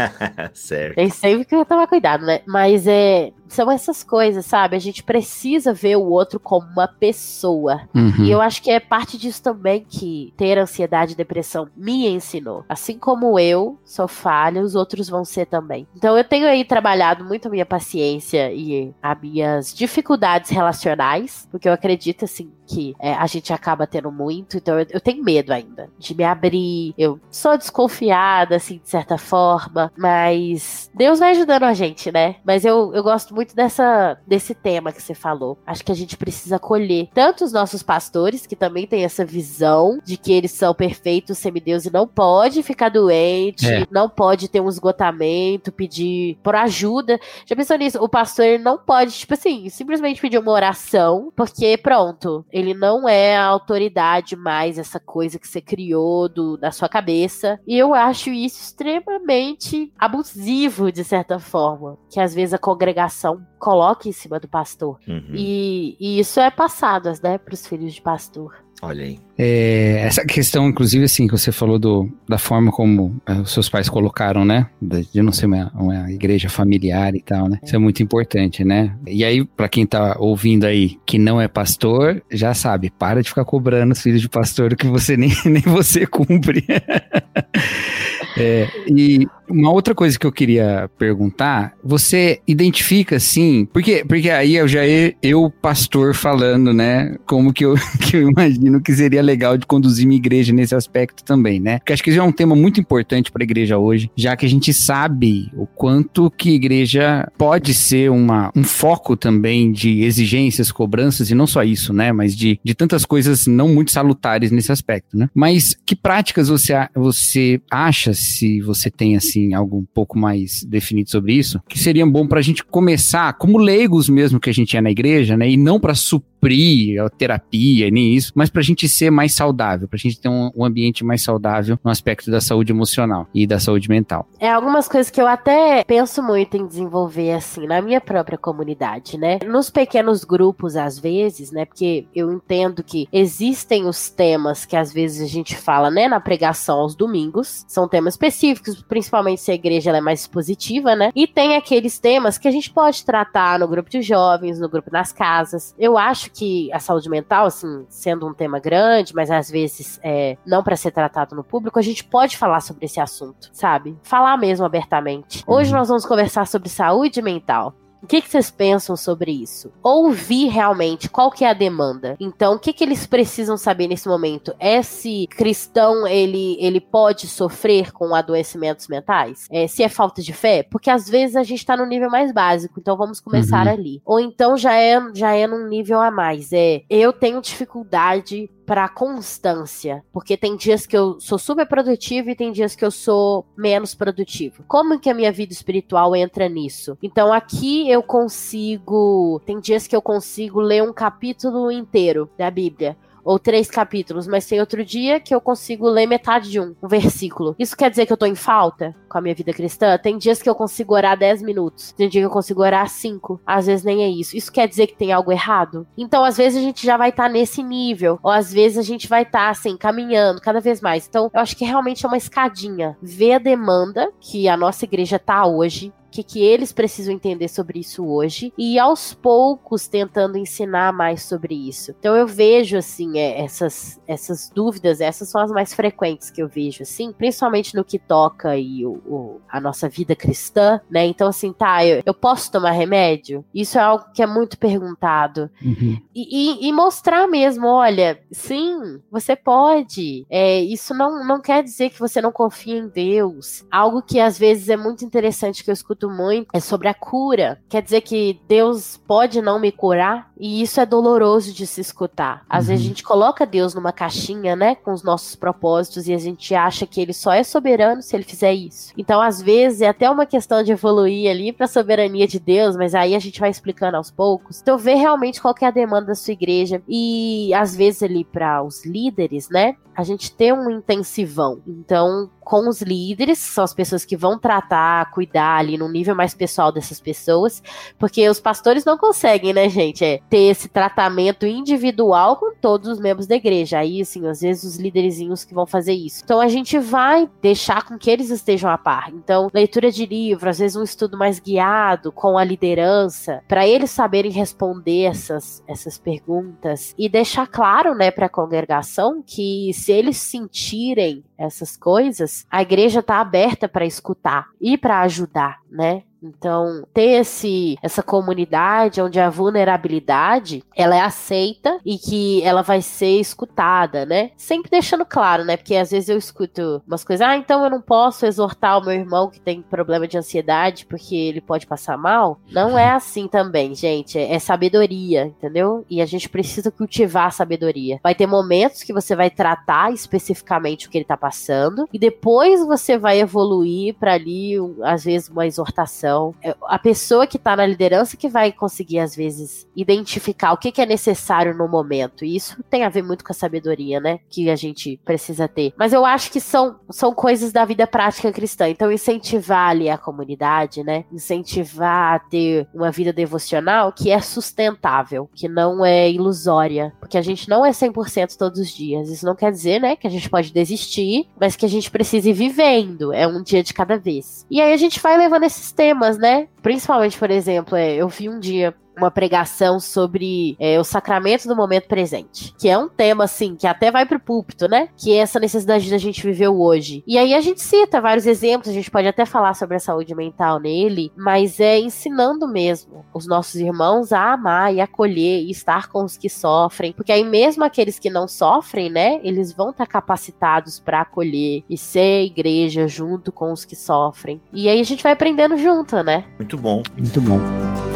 *laughs* certo. Tem sempre que tomar cuidado, né? Mas é, são essas coisas, sabe? A gente precisa ver o outro como uma pessoa. Uhum. E eu acho que é parte disso também que ter ansiedade e depressão me ensinou. Assim como eu sou falha, os outros vão ser também. Então eu tenho aí trabalhado muito a minha paciência e as minhas dificuldades relacionais, porque eu acredito assim que é, a gente acaba tendo muito, então eu, eu, tenho medo ainda de me abrir. Eu sou desconfiada, assim, de certa forma, mas Deus vai ajudando a gente, né? Mas eu, eu gosto muito dessa, desse tema que você falou. Acho que a gente precisa acolher tanto os nossos pastores, que também têm essa visão de que eles são perfeitos, semideus e não pode ficar doente, é. não pode ter um esgotamento, pedir por ajuda. Já pensou nisso? O pastor não pode, tipo assim, simplesmente pedir uma oração, porque pronto, ele não é a autoridade mais, essa coisa que você criou do, da sua cabeça. E eu acho isso extremamente abusivo, de certa forma. Que às vezes a congregação coloca em cima do pastor. Uhum. E, e, isso é passado, né, para os filhos de pastor. Olha aí. É, essa questão, inclusive, assim, que você falou do, da forma como é, os seus pais colocaram, né? De não ser uma, uma, igreja familiar e tal, né? Isso é muito importante, né? E aí, para quem tá ouvindo aí que não é pastor, já sabe, para de ficar cobrando os filhos de pastor que você *laughs* nem, nem você cumpre. *laughs* é, e uma outra coisa que eu queria perguntar, você identifica assim, porque, porque aí eu já eu, pastor, falando, né, como que eu, *laughs* que eu imagino que seria legal de conduzir minha igreja nesse aspecto também, né? Porque acho que isso é um tema muito importante para a igreja hoje, já que a gente sabe o quanto que igreja pode ser uma, um foco também de exigências, cobranças, e não só isso, né, mas de, de tantas coisas não muito salutares nesse aspecto, né? Mas que práticas você, você acha, se você tem assim, assim, algo um pouco mais definido sobre isso, que seria bom para a gente começar, como leigos mesmo que a gente é na igreja, né? E não para suprir a terapia, nem isso, mas para a gente ser mais saudável, para a gente ter um, um, ambiente mais saudável no aspecto da saúde emocional e da saúde mental. É algumas coisas que eu até penso muito em desenvolver, assim, na minha própria comunidade, né? Nos pequenos grupos, às vezes, né? Porque eu entendo que existem os temas que às vezes a gente fala, né, na pregação aos domingos, são temas específicos, principalmente se a igreja é mais expositiva, né? E tem aqueles temas que a gente pode tratar no grupo de jovens, no grupo das casas. Eu acho que a saúde mental, assim, sendo um tema grande, mas às vezes é, não para ser tratado no público, a gente pode falar sobre esse assunto, sabe? Falar mesmo abertamente. Hoje uhum. nós vamos conversar sobre saúde mental. O que, que vocês pensam sobre isso? Ouvir realmente qual que é a demanda. Então, o que, que eles precisam saber nesse momento? É se cristão ele, ele pode sofrer com adoecimentos mentais? É, se é falta de fé? Porque às vezes a gente tá no nível mais básico, então vamos começar uhum. ali. Ou então já é, já é num nível a mais. É, eu tenho dificuldade para constância, porque tem dias que eu sou super produtivo e tem dias que eu sou menos produtivo. Como que a minha vida espiritual entra nisso? Então aqui eu consigo, tem dias que eu consigo ler um capítulo inteiro da Bíblia ou três capítulos, mas tem outro dia que eu consigo ler metade de um, um versículo. Isso quer dizer que eu tô em falta com a minha vida cristã? Tem dias que eu consigo orar 10 minutos, tem dia que eu consigo orar 5, às vezes nem é isso. Isso quer dizer que tem algo errado? Então, às vezes a gente já vai estar tá nesse nível, ou às vezes a gente vai estar tá, assim, caminhando cada vez mais. Então, eu acho que realmente é uma escadinha. Ver a demanda que a nossa igreja tá hoje, que, que eles precisam entender sobre isso hoje e aos poucos tentando ensinar mais sobre isso. Então eu vejo assim é, essas essas dúvidas, essas são as mais frequentes que eu vejo assim, principalmente no que toca e o, o, a nossa vida cristã, né? Então assim, tá, eu, eu, posso tomar remédio? Isso é algo que é muito perguntado uhum. e, e, e, mostrar mesmo, olha, sim, você pode. É, isso não não quer dizer que você não confia em Deus. Algo que às vezes é muito interessante que eu escuto escuto muito é sobre a cura. Quer dizer que Deus pode não me curar? E isso é doloroso de se escutar. Às uhum. vezes a gente coloca Deus numa caixinha, né, com os nossos propósitos e a gente acha que ele só é soberano se ele fizer isso. Então, às vezes, é até uma questão de evoluir ali para a soberania de Deus, mas aí a gente vai explicando aos poucos. Então, ver realmente qual é a demanda da sua igreja e às vezes ali para os líderes, né, a gente ter um intensivão. Então, com os líderes, são as pessoas que vão tratar, cuidar ali no nível mais pessoal dessas pessoas, porque os pastores não conseguem, né, gente, é, ter esse tratamento individual com todos os membros da igreja. Aí, assim, às vezes os líderezinhos que vão fazer isso. Então, a gente vai deixar com que eles estejam a par. Então, leitura de livro, às vezes um estudo mais guiado com a liderança, para eles saberem responder essas, essas perguntas e deixar claro, né, para a congregação que se eles sentirem essas coisas, a igreja está aberta para escutar e para ajudar, né? Então, ter esse, essa comunidade onde a vulnerabilidade ela é aceita e que ela vai ser escutada, né? Sempre deixando claro, né? Porque às vezes eu escuto umas coisas, ah, então eu não posso exortar o meu irmão que tem problema de ansiedade porque ele pode passar mal. Não é assim também, gente. É, sabedoria, entendeu? E a gente precisa cultivar a sabedoria. Vai ter momentos que você vai tratar especificamente o que ele tá passando e depois você vai evoluir para ali, às vezes, uma exortação então, é a pessoa que está na liderança que vai conseguir, às vezes, identificar o que, que, é necessário no momento. E isso tem a ver muito com a sabedoria, né? Que a gente precisa ter. Mas eu acho que são, são coisas da vida prática cristã. Então, incentivar ali a comunidade, né? Incentivar a ter uma vida devocional que é sustentável, que não é ilusória. Porque a gente não é 100% todos os dias. Isso não quer dizer, né, que a gente pode desistir, mas que a gente precisa ir vivendo. É um dia de cada vez. E aí a gente vai levando esses temas temas, né? Principalmente, por exemplo, é, eu vi um dia uma pregação sobre é, o sacramento do momento presente, que é um tema assim que até vai pro púlpito, né? Que é essa necessidade da gente viver hoje. E aí a gente cita vários exemplos, a gente pode até falar sobre a saúde mental nele, mas é ensinando mesmo os nossos irmãos a amar e acolher e estar com os que sofrem, porque aí mesmo aqueles que não sofrem, né, eles vão estar tá capacitados para acolher e ser igreja junto com os que sofrem. E aí a gente vai aprendendo junto, né? Muito bom. Muito bom.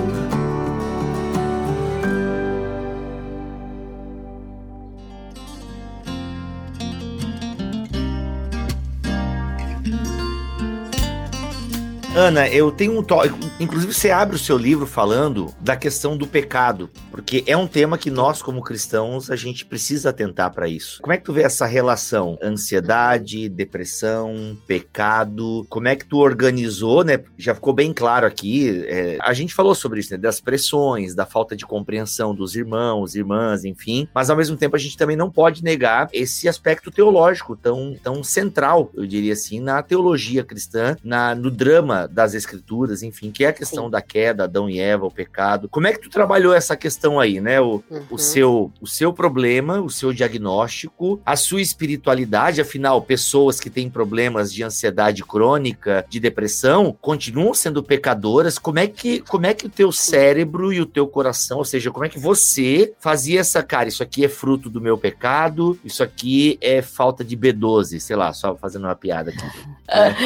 Ana, eu tenho um toque. Inclusive, você abre o seu livro falando da questão do pecado, porque é um tema que nós, como cristãos, a gente precisa atentar para isso. Como é que tu vê essa relação? Ansiedade, depressão, pecado? Como é que tu organizou, né? Já ficou bem claro aqui. É, a gente falou sobre isso, né? Das pressões, da falta de compreensão dos irmãos, irmãs, enfim. Mas ao mesmo tempo, a gente também não pode negar esse aspecto teológico tão, tão central, eu diria assim, na teologia cristã, na, no drama da, das escrituras, enfim, que é a questão Sim. da queda, Adão e Eva, o pecado. Como é que tu trabalhou essa questão aí, né? O, uhum. o, seu, o seu problema, o seu diagnóstico, a sua espiritualidade, afinal, pessoas que têm problemas de ansiedade crônica, de depressão, continuam sendo pecadoras. Como é que, como é que o teu cérebro e o teu coração, ou seja, como é que você fazia essa, cara, isso aqui é fruto do meu pecado, isso aqui é falta de B12, sei lá, só fazendo uma piada aqui. Né?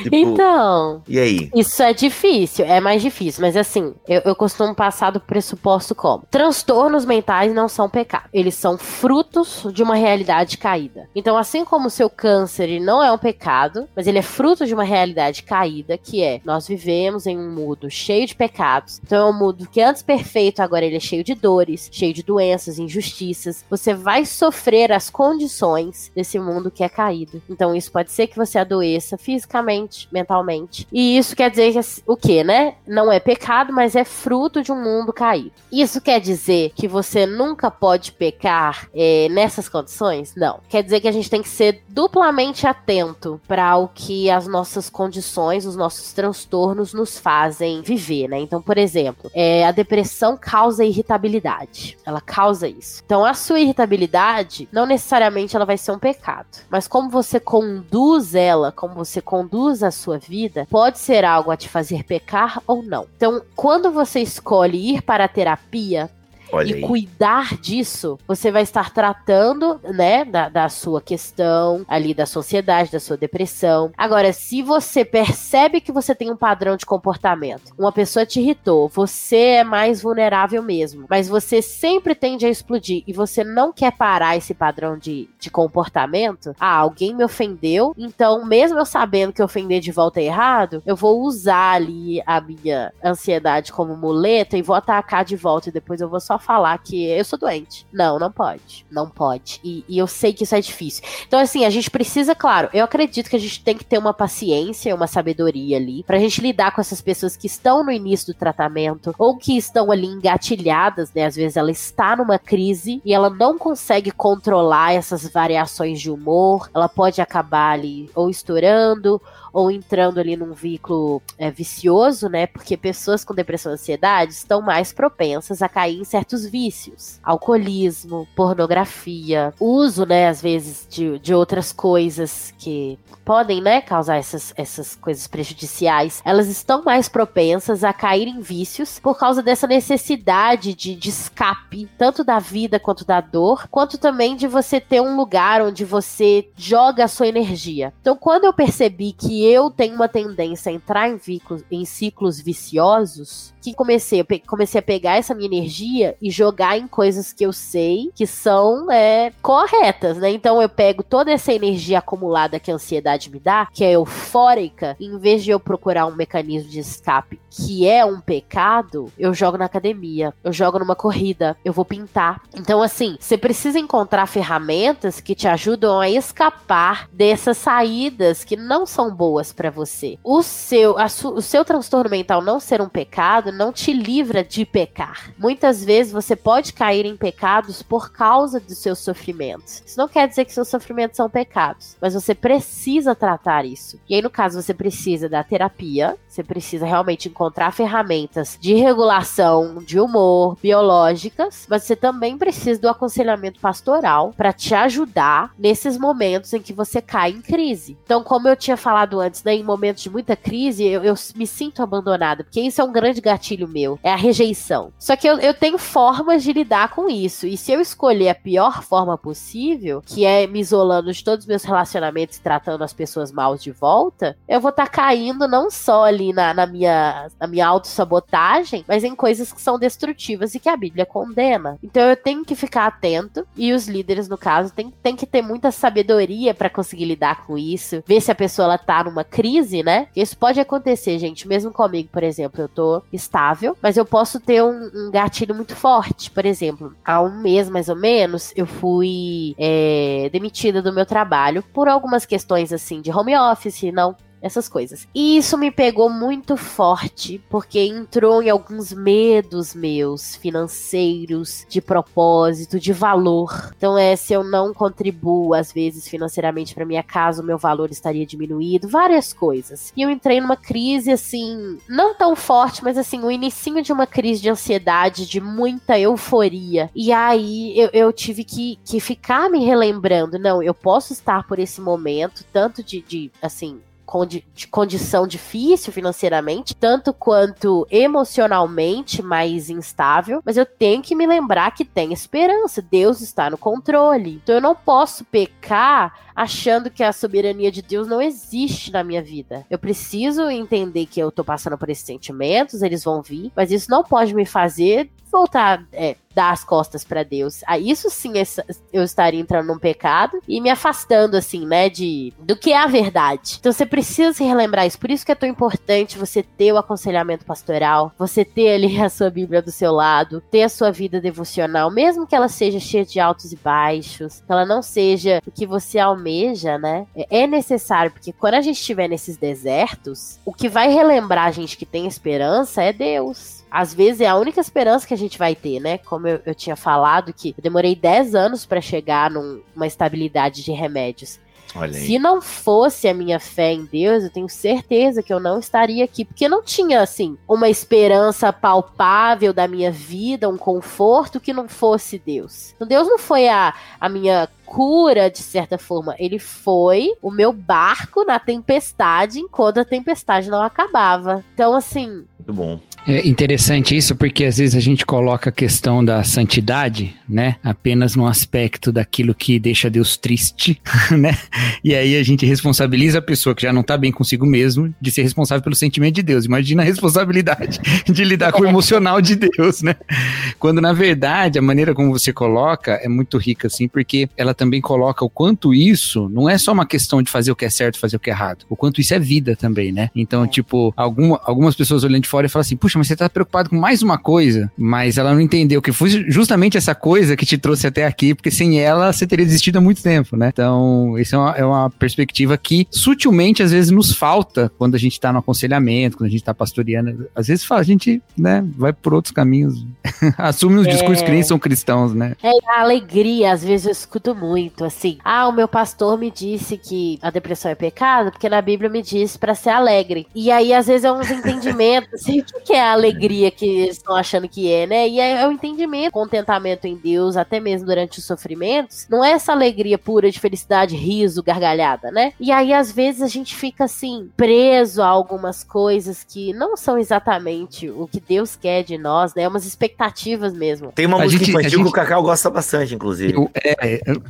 *laughs* tipo, então. E aí? Isso é difícil, é mais difícil, mas assim, eu, eu costumo passar do pressuposto como: transtornos mentais não são pecado, eles são frutos de uma realidade caída. Então, assim como o seu câncer não é um pecado, mas ele é fruto de uma realidade caída, que é nós vivemos em um mundo cheio de pecados. Então, é um mundo que antes perfeito, agora ele é cheio de dores, cheio de doenças, injustiças. Você vai sofrer as condições desse mundo que é caído. Então, isso pode ser que você adoeça fisicamente, mentalmente. E isso quer dizer que, o que, né? Não é pecado, mas é fruto de um mundo caído. Isso quer dizer que você nunca pode pecar é, nessas condições? Não. Quer dizer que a gente tem que ser duplamente atento para o que as nossas condições, os nossos transtornos nos fazem viver, né? Então, por exemplo, é, a depressão causa irritabilidade. Ela causa isso. Então, a sua irritabilidade, não necessariamente ela vai ser um pecado, mas como você conduz ela, como você conduz a sua vida, pode ser algo a te fazer pecar ou não. Então, quando você escolhe ir para a terapia, Olha e aí. cuidar disso, você vai estar tratando, né, da, da sua questão ali, da sociedade, da sua depressão. Agora, se você percebe que você tem um padrão de comportamento, uma pessoa te irritou, você é mais vulnerável mesmo, mas você sempre tende a explodir e você não quer parar esse padrão de, de comportamento, ah, alguém me ofendeu, então, mesmo eu sabendo que ofender de volta é errado, eu vou usar ali a minha ansiedade como muleta e vou atacar de volta e depois eu vou só falar que eu sou doente. Não, não pode. Não pode. E, e, eu sei que isso é difícil. Então, assim, a gente precisa, claro, eu acredito que a gente tem que ter uma paciência, uma sabedoria ali, pra gente lidar com essas pessoas que estão no início do tratamento ou que estão ali engatilhadas, né? Às vezes ela está numa crise e ela não consegue controlar essas variações de humor, ela pode acabar ali ou estourando ou entrando ali num vínculo é, vicioso, né? Porque pessoas com depressão e ansiedade estão mais propensas a cair em certos vícios. Alcoolismo, pornografia, uso, né, às vezes, de, de outras coisas que podem, né, causar essas, essas coisas prejudiciais. Elas estão mais propensas a cair em vícios por causa dessa necessidade de, de escape, tanto da vida quanto da dor, quanto também de você ter um lugar onde você joga a sua energia. Então, quando eu percebi que eu tenho uma tendência a entrar em, ciclos, em ciclos viciosos, que comecei, comecei a pegar essa minha energia e jogar em coisas que eu sei que são é, corretas, né? Então eu pego toda essa energia acumulada que a ansiedade me dá, que é eufórica, em vez de eu procurar um mecanismo de escape que é um pecado, eu jogo na academia, eu jogo numa corrida, eu vou pintar. Então, assim, você precisa encontrar ferramentas que te ajudam a escapar dessas saídas que não são boas para você. O seu, o seu transtorno mental não ser um pecado não te livra de pecar. Muitas vezes você pode cair em pecados por causa dos seus sofrimentos. Isso não quer dizer que seus sofrimentos são pecados, mas você precisa tratar isso. E aí, no caso, você precisa da terapia, você precisa realmente encontrar ferramentas de regulação de humor, biológicas, mas você também precisa do aconselhamento pastoral para te ajudar nesses momentos em que você cai em crise. Então, como eu tinha falado antes, né, em momentos de muita crise, eu, eu me sinto abandonada, porque isso é um grande gatilho meu, é a rejeição. Só que eu, eu tenho formas de lidar com isso, e se eu escolher a pior forma possível, que é me isolando de todos os meus relacionamentos e tratando as pessoas mal de volta, eu vou estar tá caindo não só ali na, na minha, na minha autossabotagem, mas em coisas que são destrutivas e que a Bíblia condena. Então eu tenho que ficar atento e os líderes, no caso, tem, tem que ter muita sabedoria para conseguir lidar com isso, ver se a pessoa ela tá numa crise, né? Isso pode acontecer, gente, mesmo comigo, por exemplo, eu tô estável, mas eu posso ter um, um gatilho muito forte. Por exemplo, há um mês mais ou menos, eu fui é, demitida do meu trabalho por algumas questões assim de home office, não essas coisas. E isso me pegou muito forte, porque entrou em alguns medos meus financeiros, de propósito, de valor. Então é se eu não contribuo às vezes financeiramente para minha casa, o meu valor estaria diminuído, várias coisas. E eu entrei numa crise assim, não tão forte, mas assim, o inicinho de uma crise de ansiedade, de muita euforia. E aí eu, eu tive que, que ficar me relembrando, não, eu posso estar por esse momento, tanto de, de assim, condi condição difícil financeiramente, tanto quanto emocionalmente mais instável, mas eu tenho que me lembrar que tem esperança, Deus está no controle. Então eu não posso pecar achando que a soberania de Deus não existe na minha vida. Eu preciso entender que eu tô passando por esses sentimentos, eles vão vir, mas isso não pode me fazer voltar, é, dar as costas para Deus. Ah, isso sim eu estaria entrando num pecado e me afastando, assim, né, de do que é a verdade. Então você precisa se relembrar isso. Por isso que é tão importante você ter o aconselhamento pastoral, você ter ali a sua Bíblia do seu lado, ter a sua vida devocional, mesmo que ela seja cheia de altos e baixos, que ela não seja o que você almeja, né? É, é necessário, porque quando a gente estiver nesses desertos, o que vai relembrar a gente que tem esperança é Deus às vezes é a única esperança que a gente vai ter, né? Como eu, eu tinha falado, que eu demorei 10 anos para chegar numa estabilidade de remédios. Se não fosse a minha fé em Deus, eu tenho certeza que eu não estaria aqui, porque não tinha assim uma esperança palpável da minha vida, um conforto que não fosse Deus. Então, Deus não foi a, a minha cura, de certa forma. Ele foi o meu barco na tempestade enquanto a tempestade não acabava. Então, assim. Muito bom. É interessante isso porque às vezes a gente coloca a questão da santidade, né, apenas no aspecto daquilo que deixa Deus triste, *laughs* né? E aí a gente responsabiliza a pessoa que já não tá bem consigo mesmo de ser responsável pelo sentimento de Deus. Imagina a responsabilidade *laughs* de lidar com o emocional de Deus, né? Quando na verdade a maneira como você coloca é muito rica assim, porque ela também coloca o quanto isso não é só uma questão de fazer o que é certo, fazer o que é errado. O quanto isso é vida também, né? Então, tipo, alguma, algumas pessoas olhando de fora e falam assim: "Puxa, mas você tá preocupado com mais uma coisa, mas ela não entendeu que foi justamente essa coisa que te trouxe até aqui, porque sem ela você teria desistido há muito tempo, né? Então, isso é uma, é uma perspectiva que sutilmente às vezes nos falta quando a gente tá no aconselhamento, quando a gente tá pastoreando. Às vezes a gente, né, vai por outros caminhos, *laughs* assume os é... discursos que nem são cristãos, né? É a alegria, às vezes eu escuto muito, assim, ah, o meu pastor me disse que a depressão é pecado, porque na Bíblia me diz para ser alegre. E aí, às vezes, é uns entendimentos, assim, *laughs* o que é a alegria que eles estão achando que é, né? E é, é o entendimento, contentamento em Deus, até mesmo durante os sofrimentos, não é essa alegria pura de felicidade, riso, gargalhada, né? E aí, às vezes, a gente fica assim, preso a algumas coisas que não são exatamente o que Deus quer de nós, né? Umas expectativas mesmo. Tem uma a música gente, infantil gente... que o Cacau gosta bastante, inclusive. Eu, é, eu,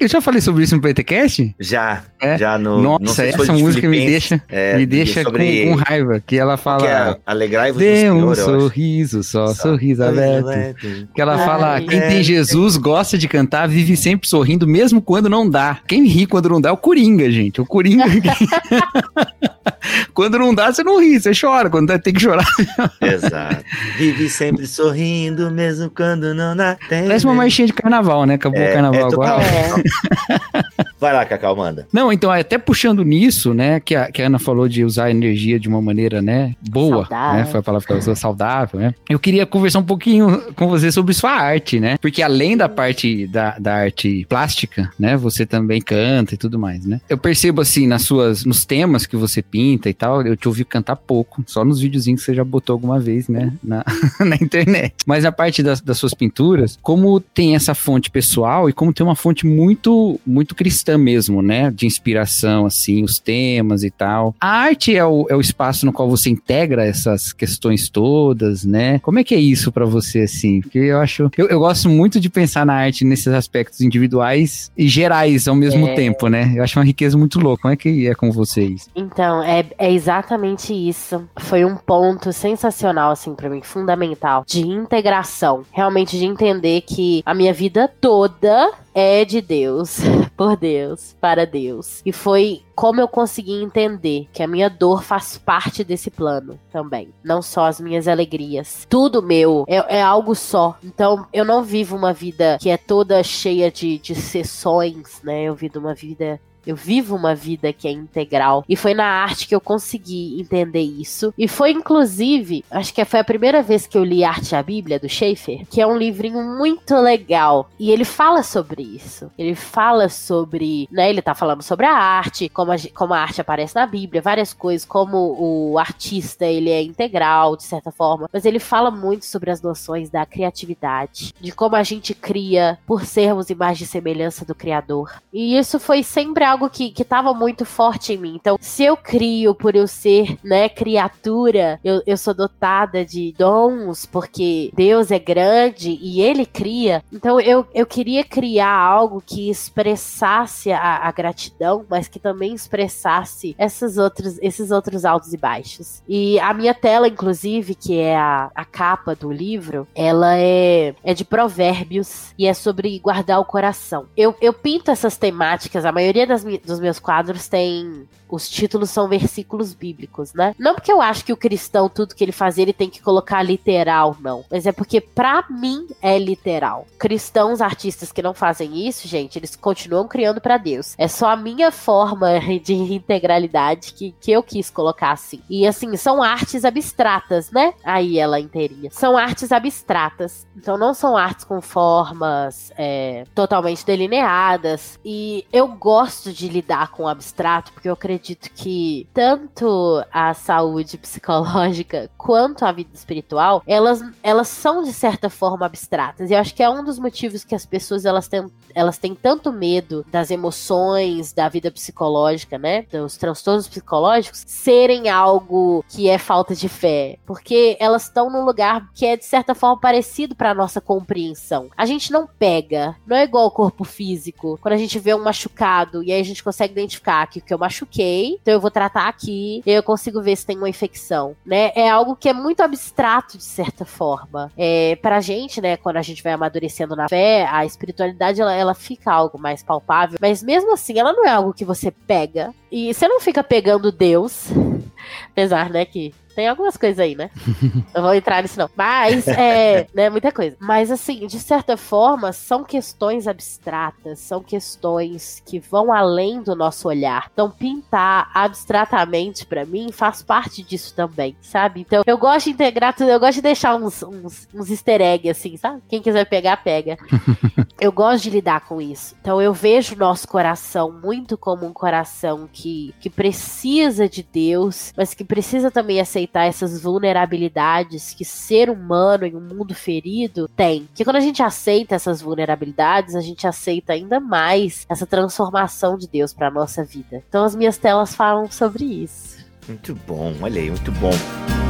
eu já falei sobre isso no PTCast? Já, é? já no. Nossa, essa música me deixa, é, me deixa com, com, raiva, que ela fala. Que é, Alegrai-vos Dê um sorriso, só, só sorriso aberto. Que ela fala, Ai, quem é. tem Jesus gosta de cantar, vive sempre sorrindo, mesmo quando não dá. Quem ri quando não dá é o Coringa, gente. O Coringa. *laughs* *laughs* *laughs* quando não dá, você não ri, você chora. Quando tem que chorar. *laughs* Exato. Vive sempre sorrindo, mesmo quando não dá. Tem Parece uma marchinha de carnaval, né? Acabou é, o carnaval é agora. É. *laughs* Vai lá, Cacau, manda. Não, então, até puxando nisso, né, que a, que a Ana falou de usar a energia de uma maneira, né, boa, saudável. né, foi a palavra que ela usou, saudável, né. Eu queria conversar um pouquinho com você sobre sua arte, né, porque além da parte da, da arte plástica, né, você também canta e tudo mais, né. Eu percebo, assim, nas suas, nos temas que você pinta e tal, eu te ouvi cantar pouco, só nos videozinhos que você já botou alguma vez, né, na, *laughs* na internet. Mas a parte das, das suas pinturas, como tem essa fonte pessoal e como tem uma fonte muito, muito cristã cristã mesmo, né? De inspiração, assim, os temas e tal. A arte é o, é o espaço no qual você integra essas questões todas, né? Como é que é isso para você, assim? Porque eu acho. Eu, eu, gosto muito de pensar na arte nesses aspectos individuais e gerais ao mesmo é... tempo, né? Eu acho uma riqueza muito louca. Como é que é com vocês? Então, é, é exatamente isso. Foi um ponto sensacional, assim, para mim, fundamental, de integração. Realmente de entender que a minha vida toda é de Deus, *laughs* por Deus, para Deus. E foi como eu consegui entender que a minha dor faz parte desse plano também. Não só as minhas alegrias. Tudo meu é, é algo só. Então eu não vivo uma vida que é toda cheia de, de sessões, né? Eu vivo uma vida Eu vivo uma vida que é integral. E foi na arte que eu consegui entender isso. E foi, inclusive, acho que foi a primeira vez que eu li Arte a Bíblia, do Schaefer, que é um livrinho muito legal. E ele fala sobre isso. Ele fala sobre, né, ele tá falando sobre a arte, como a, como a arte aparece na Bíblia, várias coisas, como o artista, ele é integral, de certa forma. Mas ele fala muito sobre as noções da criatividade, de como a gente cria por sermos imagem e semelhança do Criador. E isso foi sempre algo que, que tava muito forte em mim. Então, se eu crio por eu ser, né, criatura, eu, eu sou dotada de dons, porque Deus é grande e Ele cria. Então, eu, eu queria criar algo que expressasse a, a gratidão, mas que também expressasse esses outros, esses outros altos e baixos. E a minha tela, inclusive, que é a, a capa do livro, ela é, é de provérbios e é sobre guardar o coração. Eu, eu pinto essas temáticas, a maioria das, dos meus quadros tem os títulos são versículos bíblicos, né? Não porque eu acho que o cristão, tudo que ele faz, ele tem que colocar literal, não. Mas é porque, pra mim, é literal. Cristãos, artistas que não fazem isso, gente, eles continuam criando para Deus. É só a minha forma *laughs* de integralidade que, que eu quis colocar assim. E assim, são artes abstratas, né? Aí ela inteirinha. São artes abstratas. Então não são artes com formas é, totalmente delineadas. E eu gosto de lidar com o abstrato, porque eu acredito acredito que tanto a saúde psicológica *laughs* quanto a vida espiritual, elas, elas são de certa forma abstratas. E eu acho que é um dos motivos que as pessoas elas têm, elas têm tanto medo das emoções, da vida psicológica, né? Dos transtornos psicológicos serem algo que é falta de fé, porque elas estão num lugar que é de certa forma parecido para nossa compreensão. A gente não pega, não é igual o corpo físico. Quando a gente vê um machucado e aí a gente consegue identificar que o que eu machuquei então eu vou tratar aqui, e eu consigo ver se tem uma infecção, né? É algo que é muito abstrato de certa forma. É, pra gente, né, quando a gente vai amadurecendo na fé, a espiritualidade ela, ela fica algo mais palpável, mas mesmo assim, ela não é algo que você pega. E você não fica pegando Deus, *laughs* apesar, né, que tem algumas coisas aí, né? *laughs* Não vou entrar nisso, não. Mas, é, *laughs* né, muita coisa. Mas, assim, de certa forma, são questões abstratas, são questões que vão além do nosso olhar. Então, pintar abstratamente, para mim, faz parte disso também, sabe? Então, eu gosto de integrar tudo, eu gosto de deixar uns, uns, uns easter eggs, assim, sabe? Quem quiser pegar, pega. *laughs* eu gosto de lidar com isso. Então, eu vejo o nosso coração muito como um coração que, que precisa de Deus, mas que precisa também aceitar aceitar essas vulnerabilidades que ser humano em um mundo ferido tem. Que quando a gente aceita essas vulnerabilidades, a gente aceita ainda mais essa transformação de Deus para nossa vida. Então as minhas telas falam sobre isso. Muito bom, olha aí, muito bom.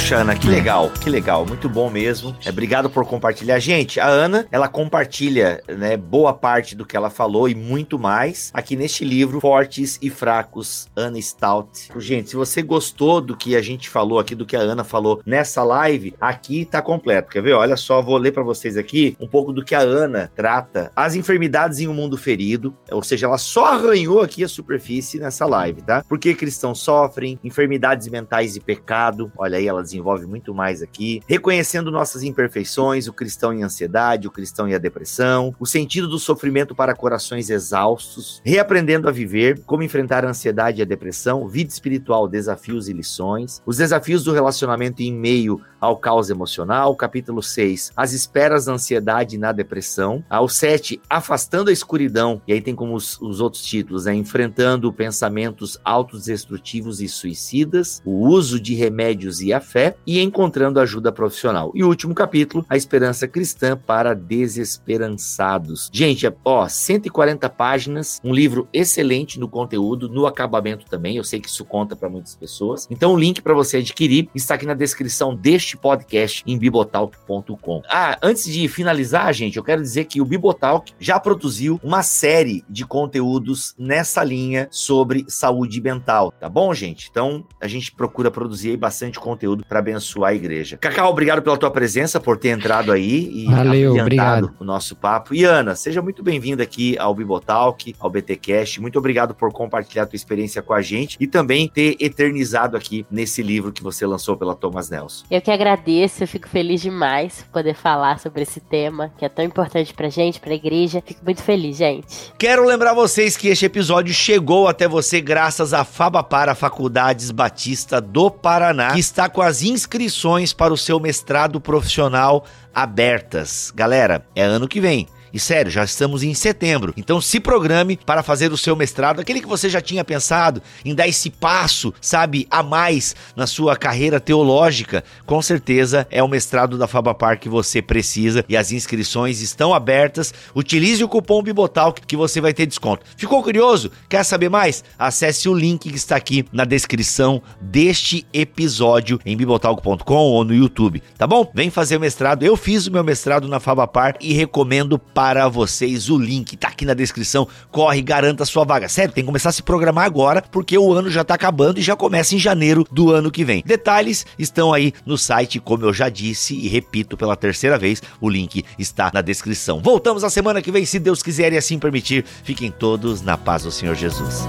Poxa, Ana, que legal, que legal, muito bom mesmo. É, obrigado por compartilhar. Gente, a Ana, ela compartilha, né, boa parte do que ela falou e muito mais aqui neste livro, Fortes e Fracos, Ana Stout. Gente, se você gostou do que a gente falou aqui, do que a Ana falou nessa live, aqui tá completo. Quer ver? Olha só, vou ler para vocês aqui um pouco do que a Ana trata. As enfermidades em um mundo ferido, ou seja, ela só arranhou aqui a superfície nessa live, tá? Por que cristãos sofrem, enfermidades mentais e pecado. Olha aí, ela ela desenvolve muito mais aqui. Reconhecendo nossas imperfeições, o cristão em ansiedade, o cristão e a depressão, o sentido do sofrimento para corações exaustos, reaprendendo a viver, como enfrentar a ansiedade e a depressão, vida espiritual, desafios e lições, os desafios do relacionamento em meio ao caos emocional, capítulo 6, as esperas da ansiedade na depressão, ao 7, afastando a escuridão, e aí tem como os, os outros títulos, né? enfrentando pensamentos autodestrutivos e suicidas, o uso de remédios e a fé e encontrando ajuda profissional. E o último capítulo, a esperança cristã para desesperançados. Gente, ó, 140 páginas, um livro excelente no conteúdo, no acabamento também. Eu sei que isso conta para muitas pessoas. Então, o link para você adquirir está aqui na descrição deste podcast em bibotalk.com. Ah, antes de finalizar, gente, eu quero dizer que o Bibotalk já produziu uma série de conteúdos nessa linha sobre saúde mental, tá bom, gente? Então, a gente procura produzir bastante conteúdo tudo para abençoar a igreja. Cacau, obrigado pela tua presença, por ter entrado aí e Valeu, obrigado. o nosso papo. E Ana, seja muito bem-vinda aqui ao Bibotalk, ao BTcast. Muito obrigado por compartilhar a tua experiência com a gente e também ter eternizado aqui nesse livro que você lançou pela Thomas Nelson. Eu que agradeço, eu fico feliz demais poder falar sobre esse tema que é tão importante pra gente, pra igreja. Fico muito feliz, gente. Quero lembrar vocês que este episódio chegou até você graças à Fabapara Faculdades Batista do Paraná, que está com as inscrições para o seu mestrado profissional abertas. Galera, é ano que vem. E sério, já estamos em setembro. Então se programe para fazer o seu mestrado, aquele que você já tinha pensado em dar esse passo, sabe, a mais na sua carreira teológica. Com certeza é o mestrado da Fabapar que você precisa e as inscrições estão abertas. Utilize o cupom Bibotalk que você vai ter desconto. Ficou curioso? Quer saber mais? Acesse o link que está aqui na descrição deste episódio em bibotalk.com ou no YouTube, tá bom? Vem fazer o mestrado. Eu fiz o meu mestrado na Fabapar e recomendo para vocês. O link tá aqui na descrição. Corre, garanta a sua vaga. Sério, tem que começar a se programar agora, porque o ano já tá acabando e já começa em janeiro do ano que vem. Detalhes estão aí no site, como eu já disse e repito pela terceira vez, o link está na descrição. Voltamos a semana que vem, se Deus quiser e assim permitir. Fiquem todos na paz do Senhor Jesus.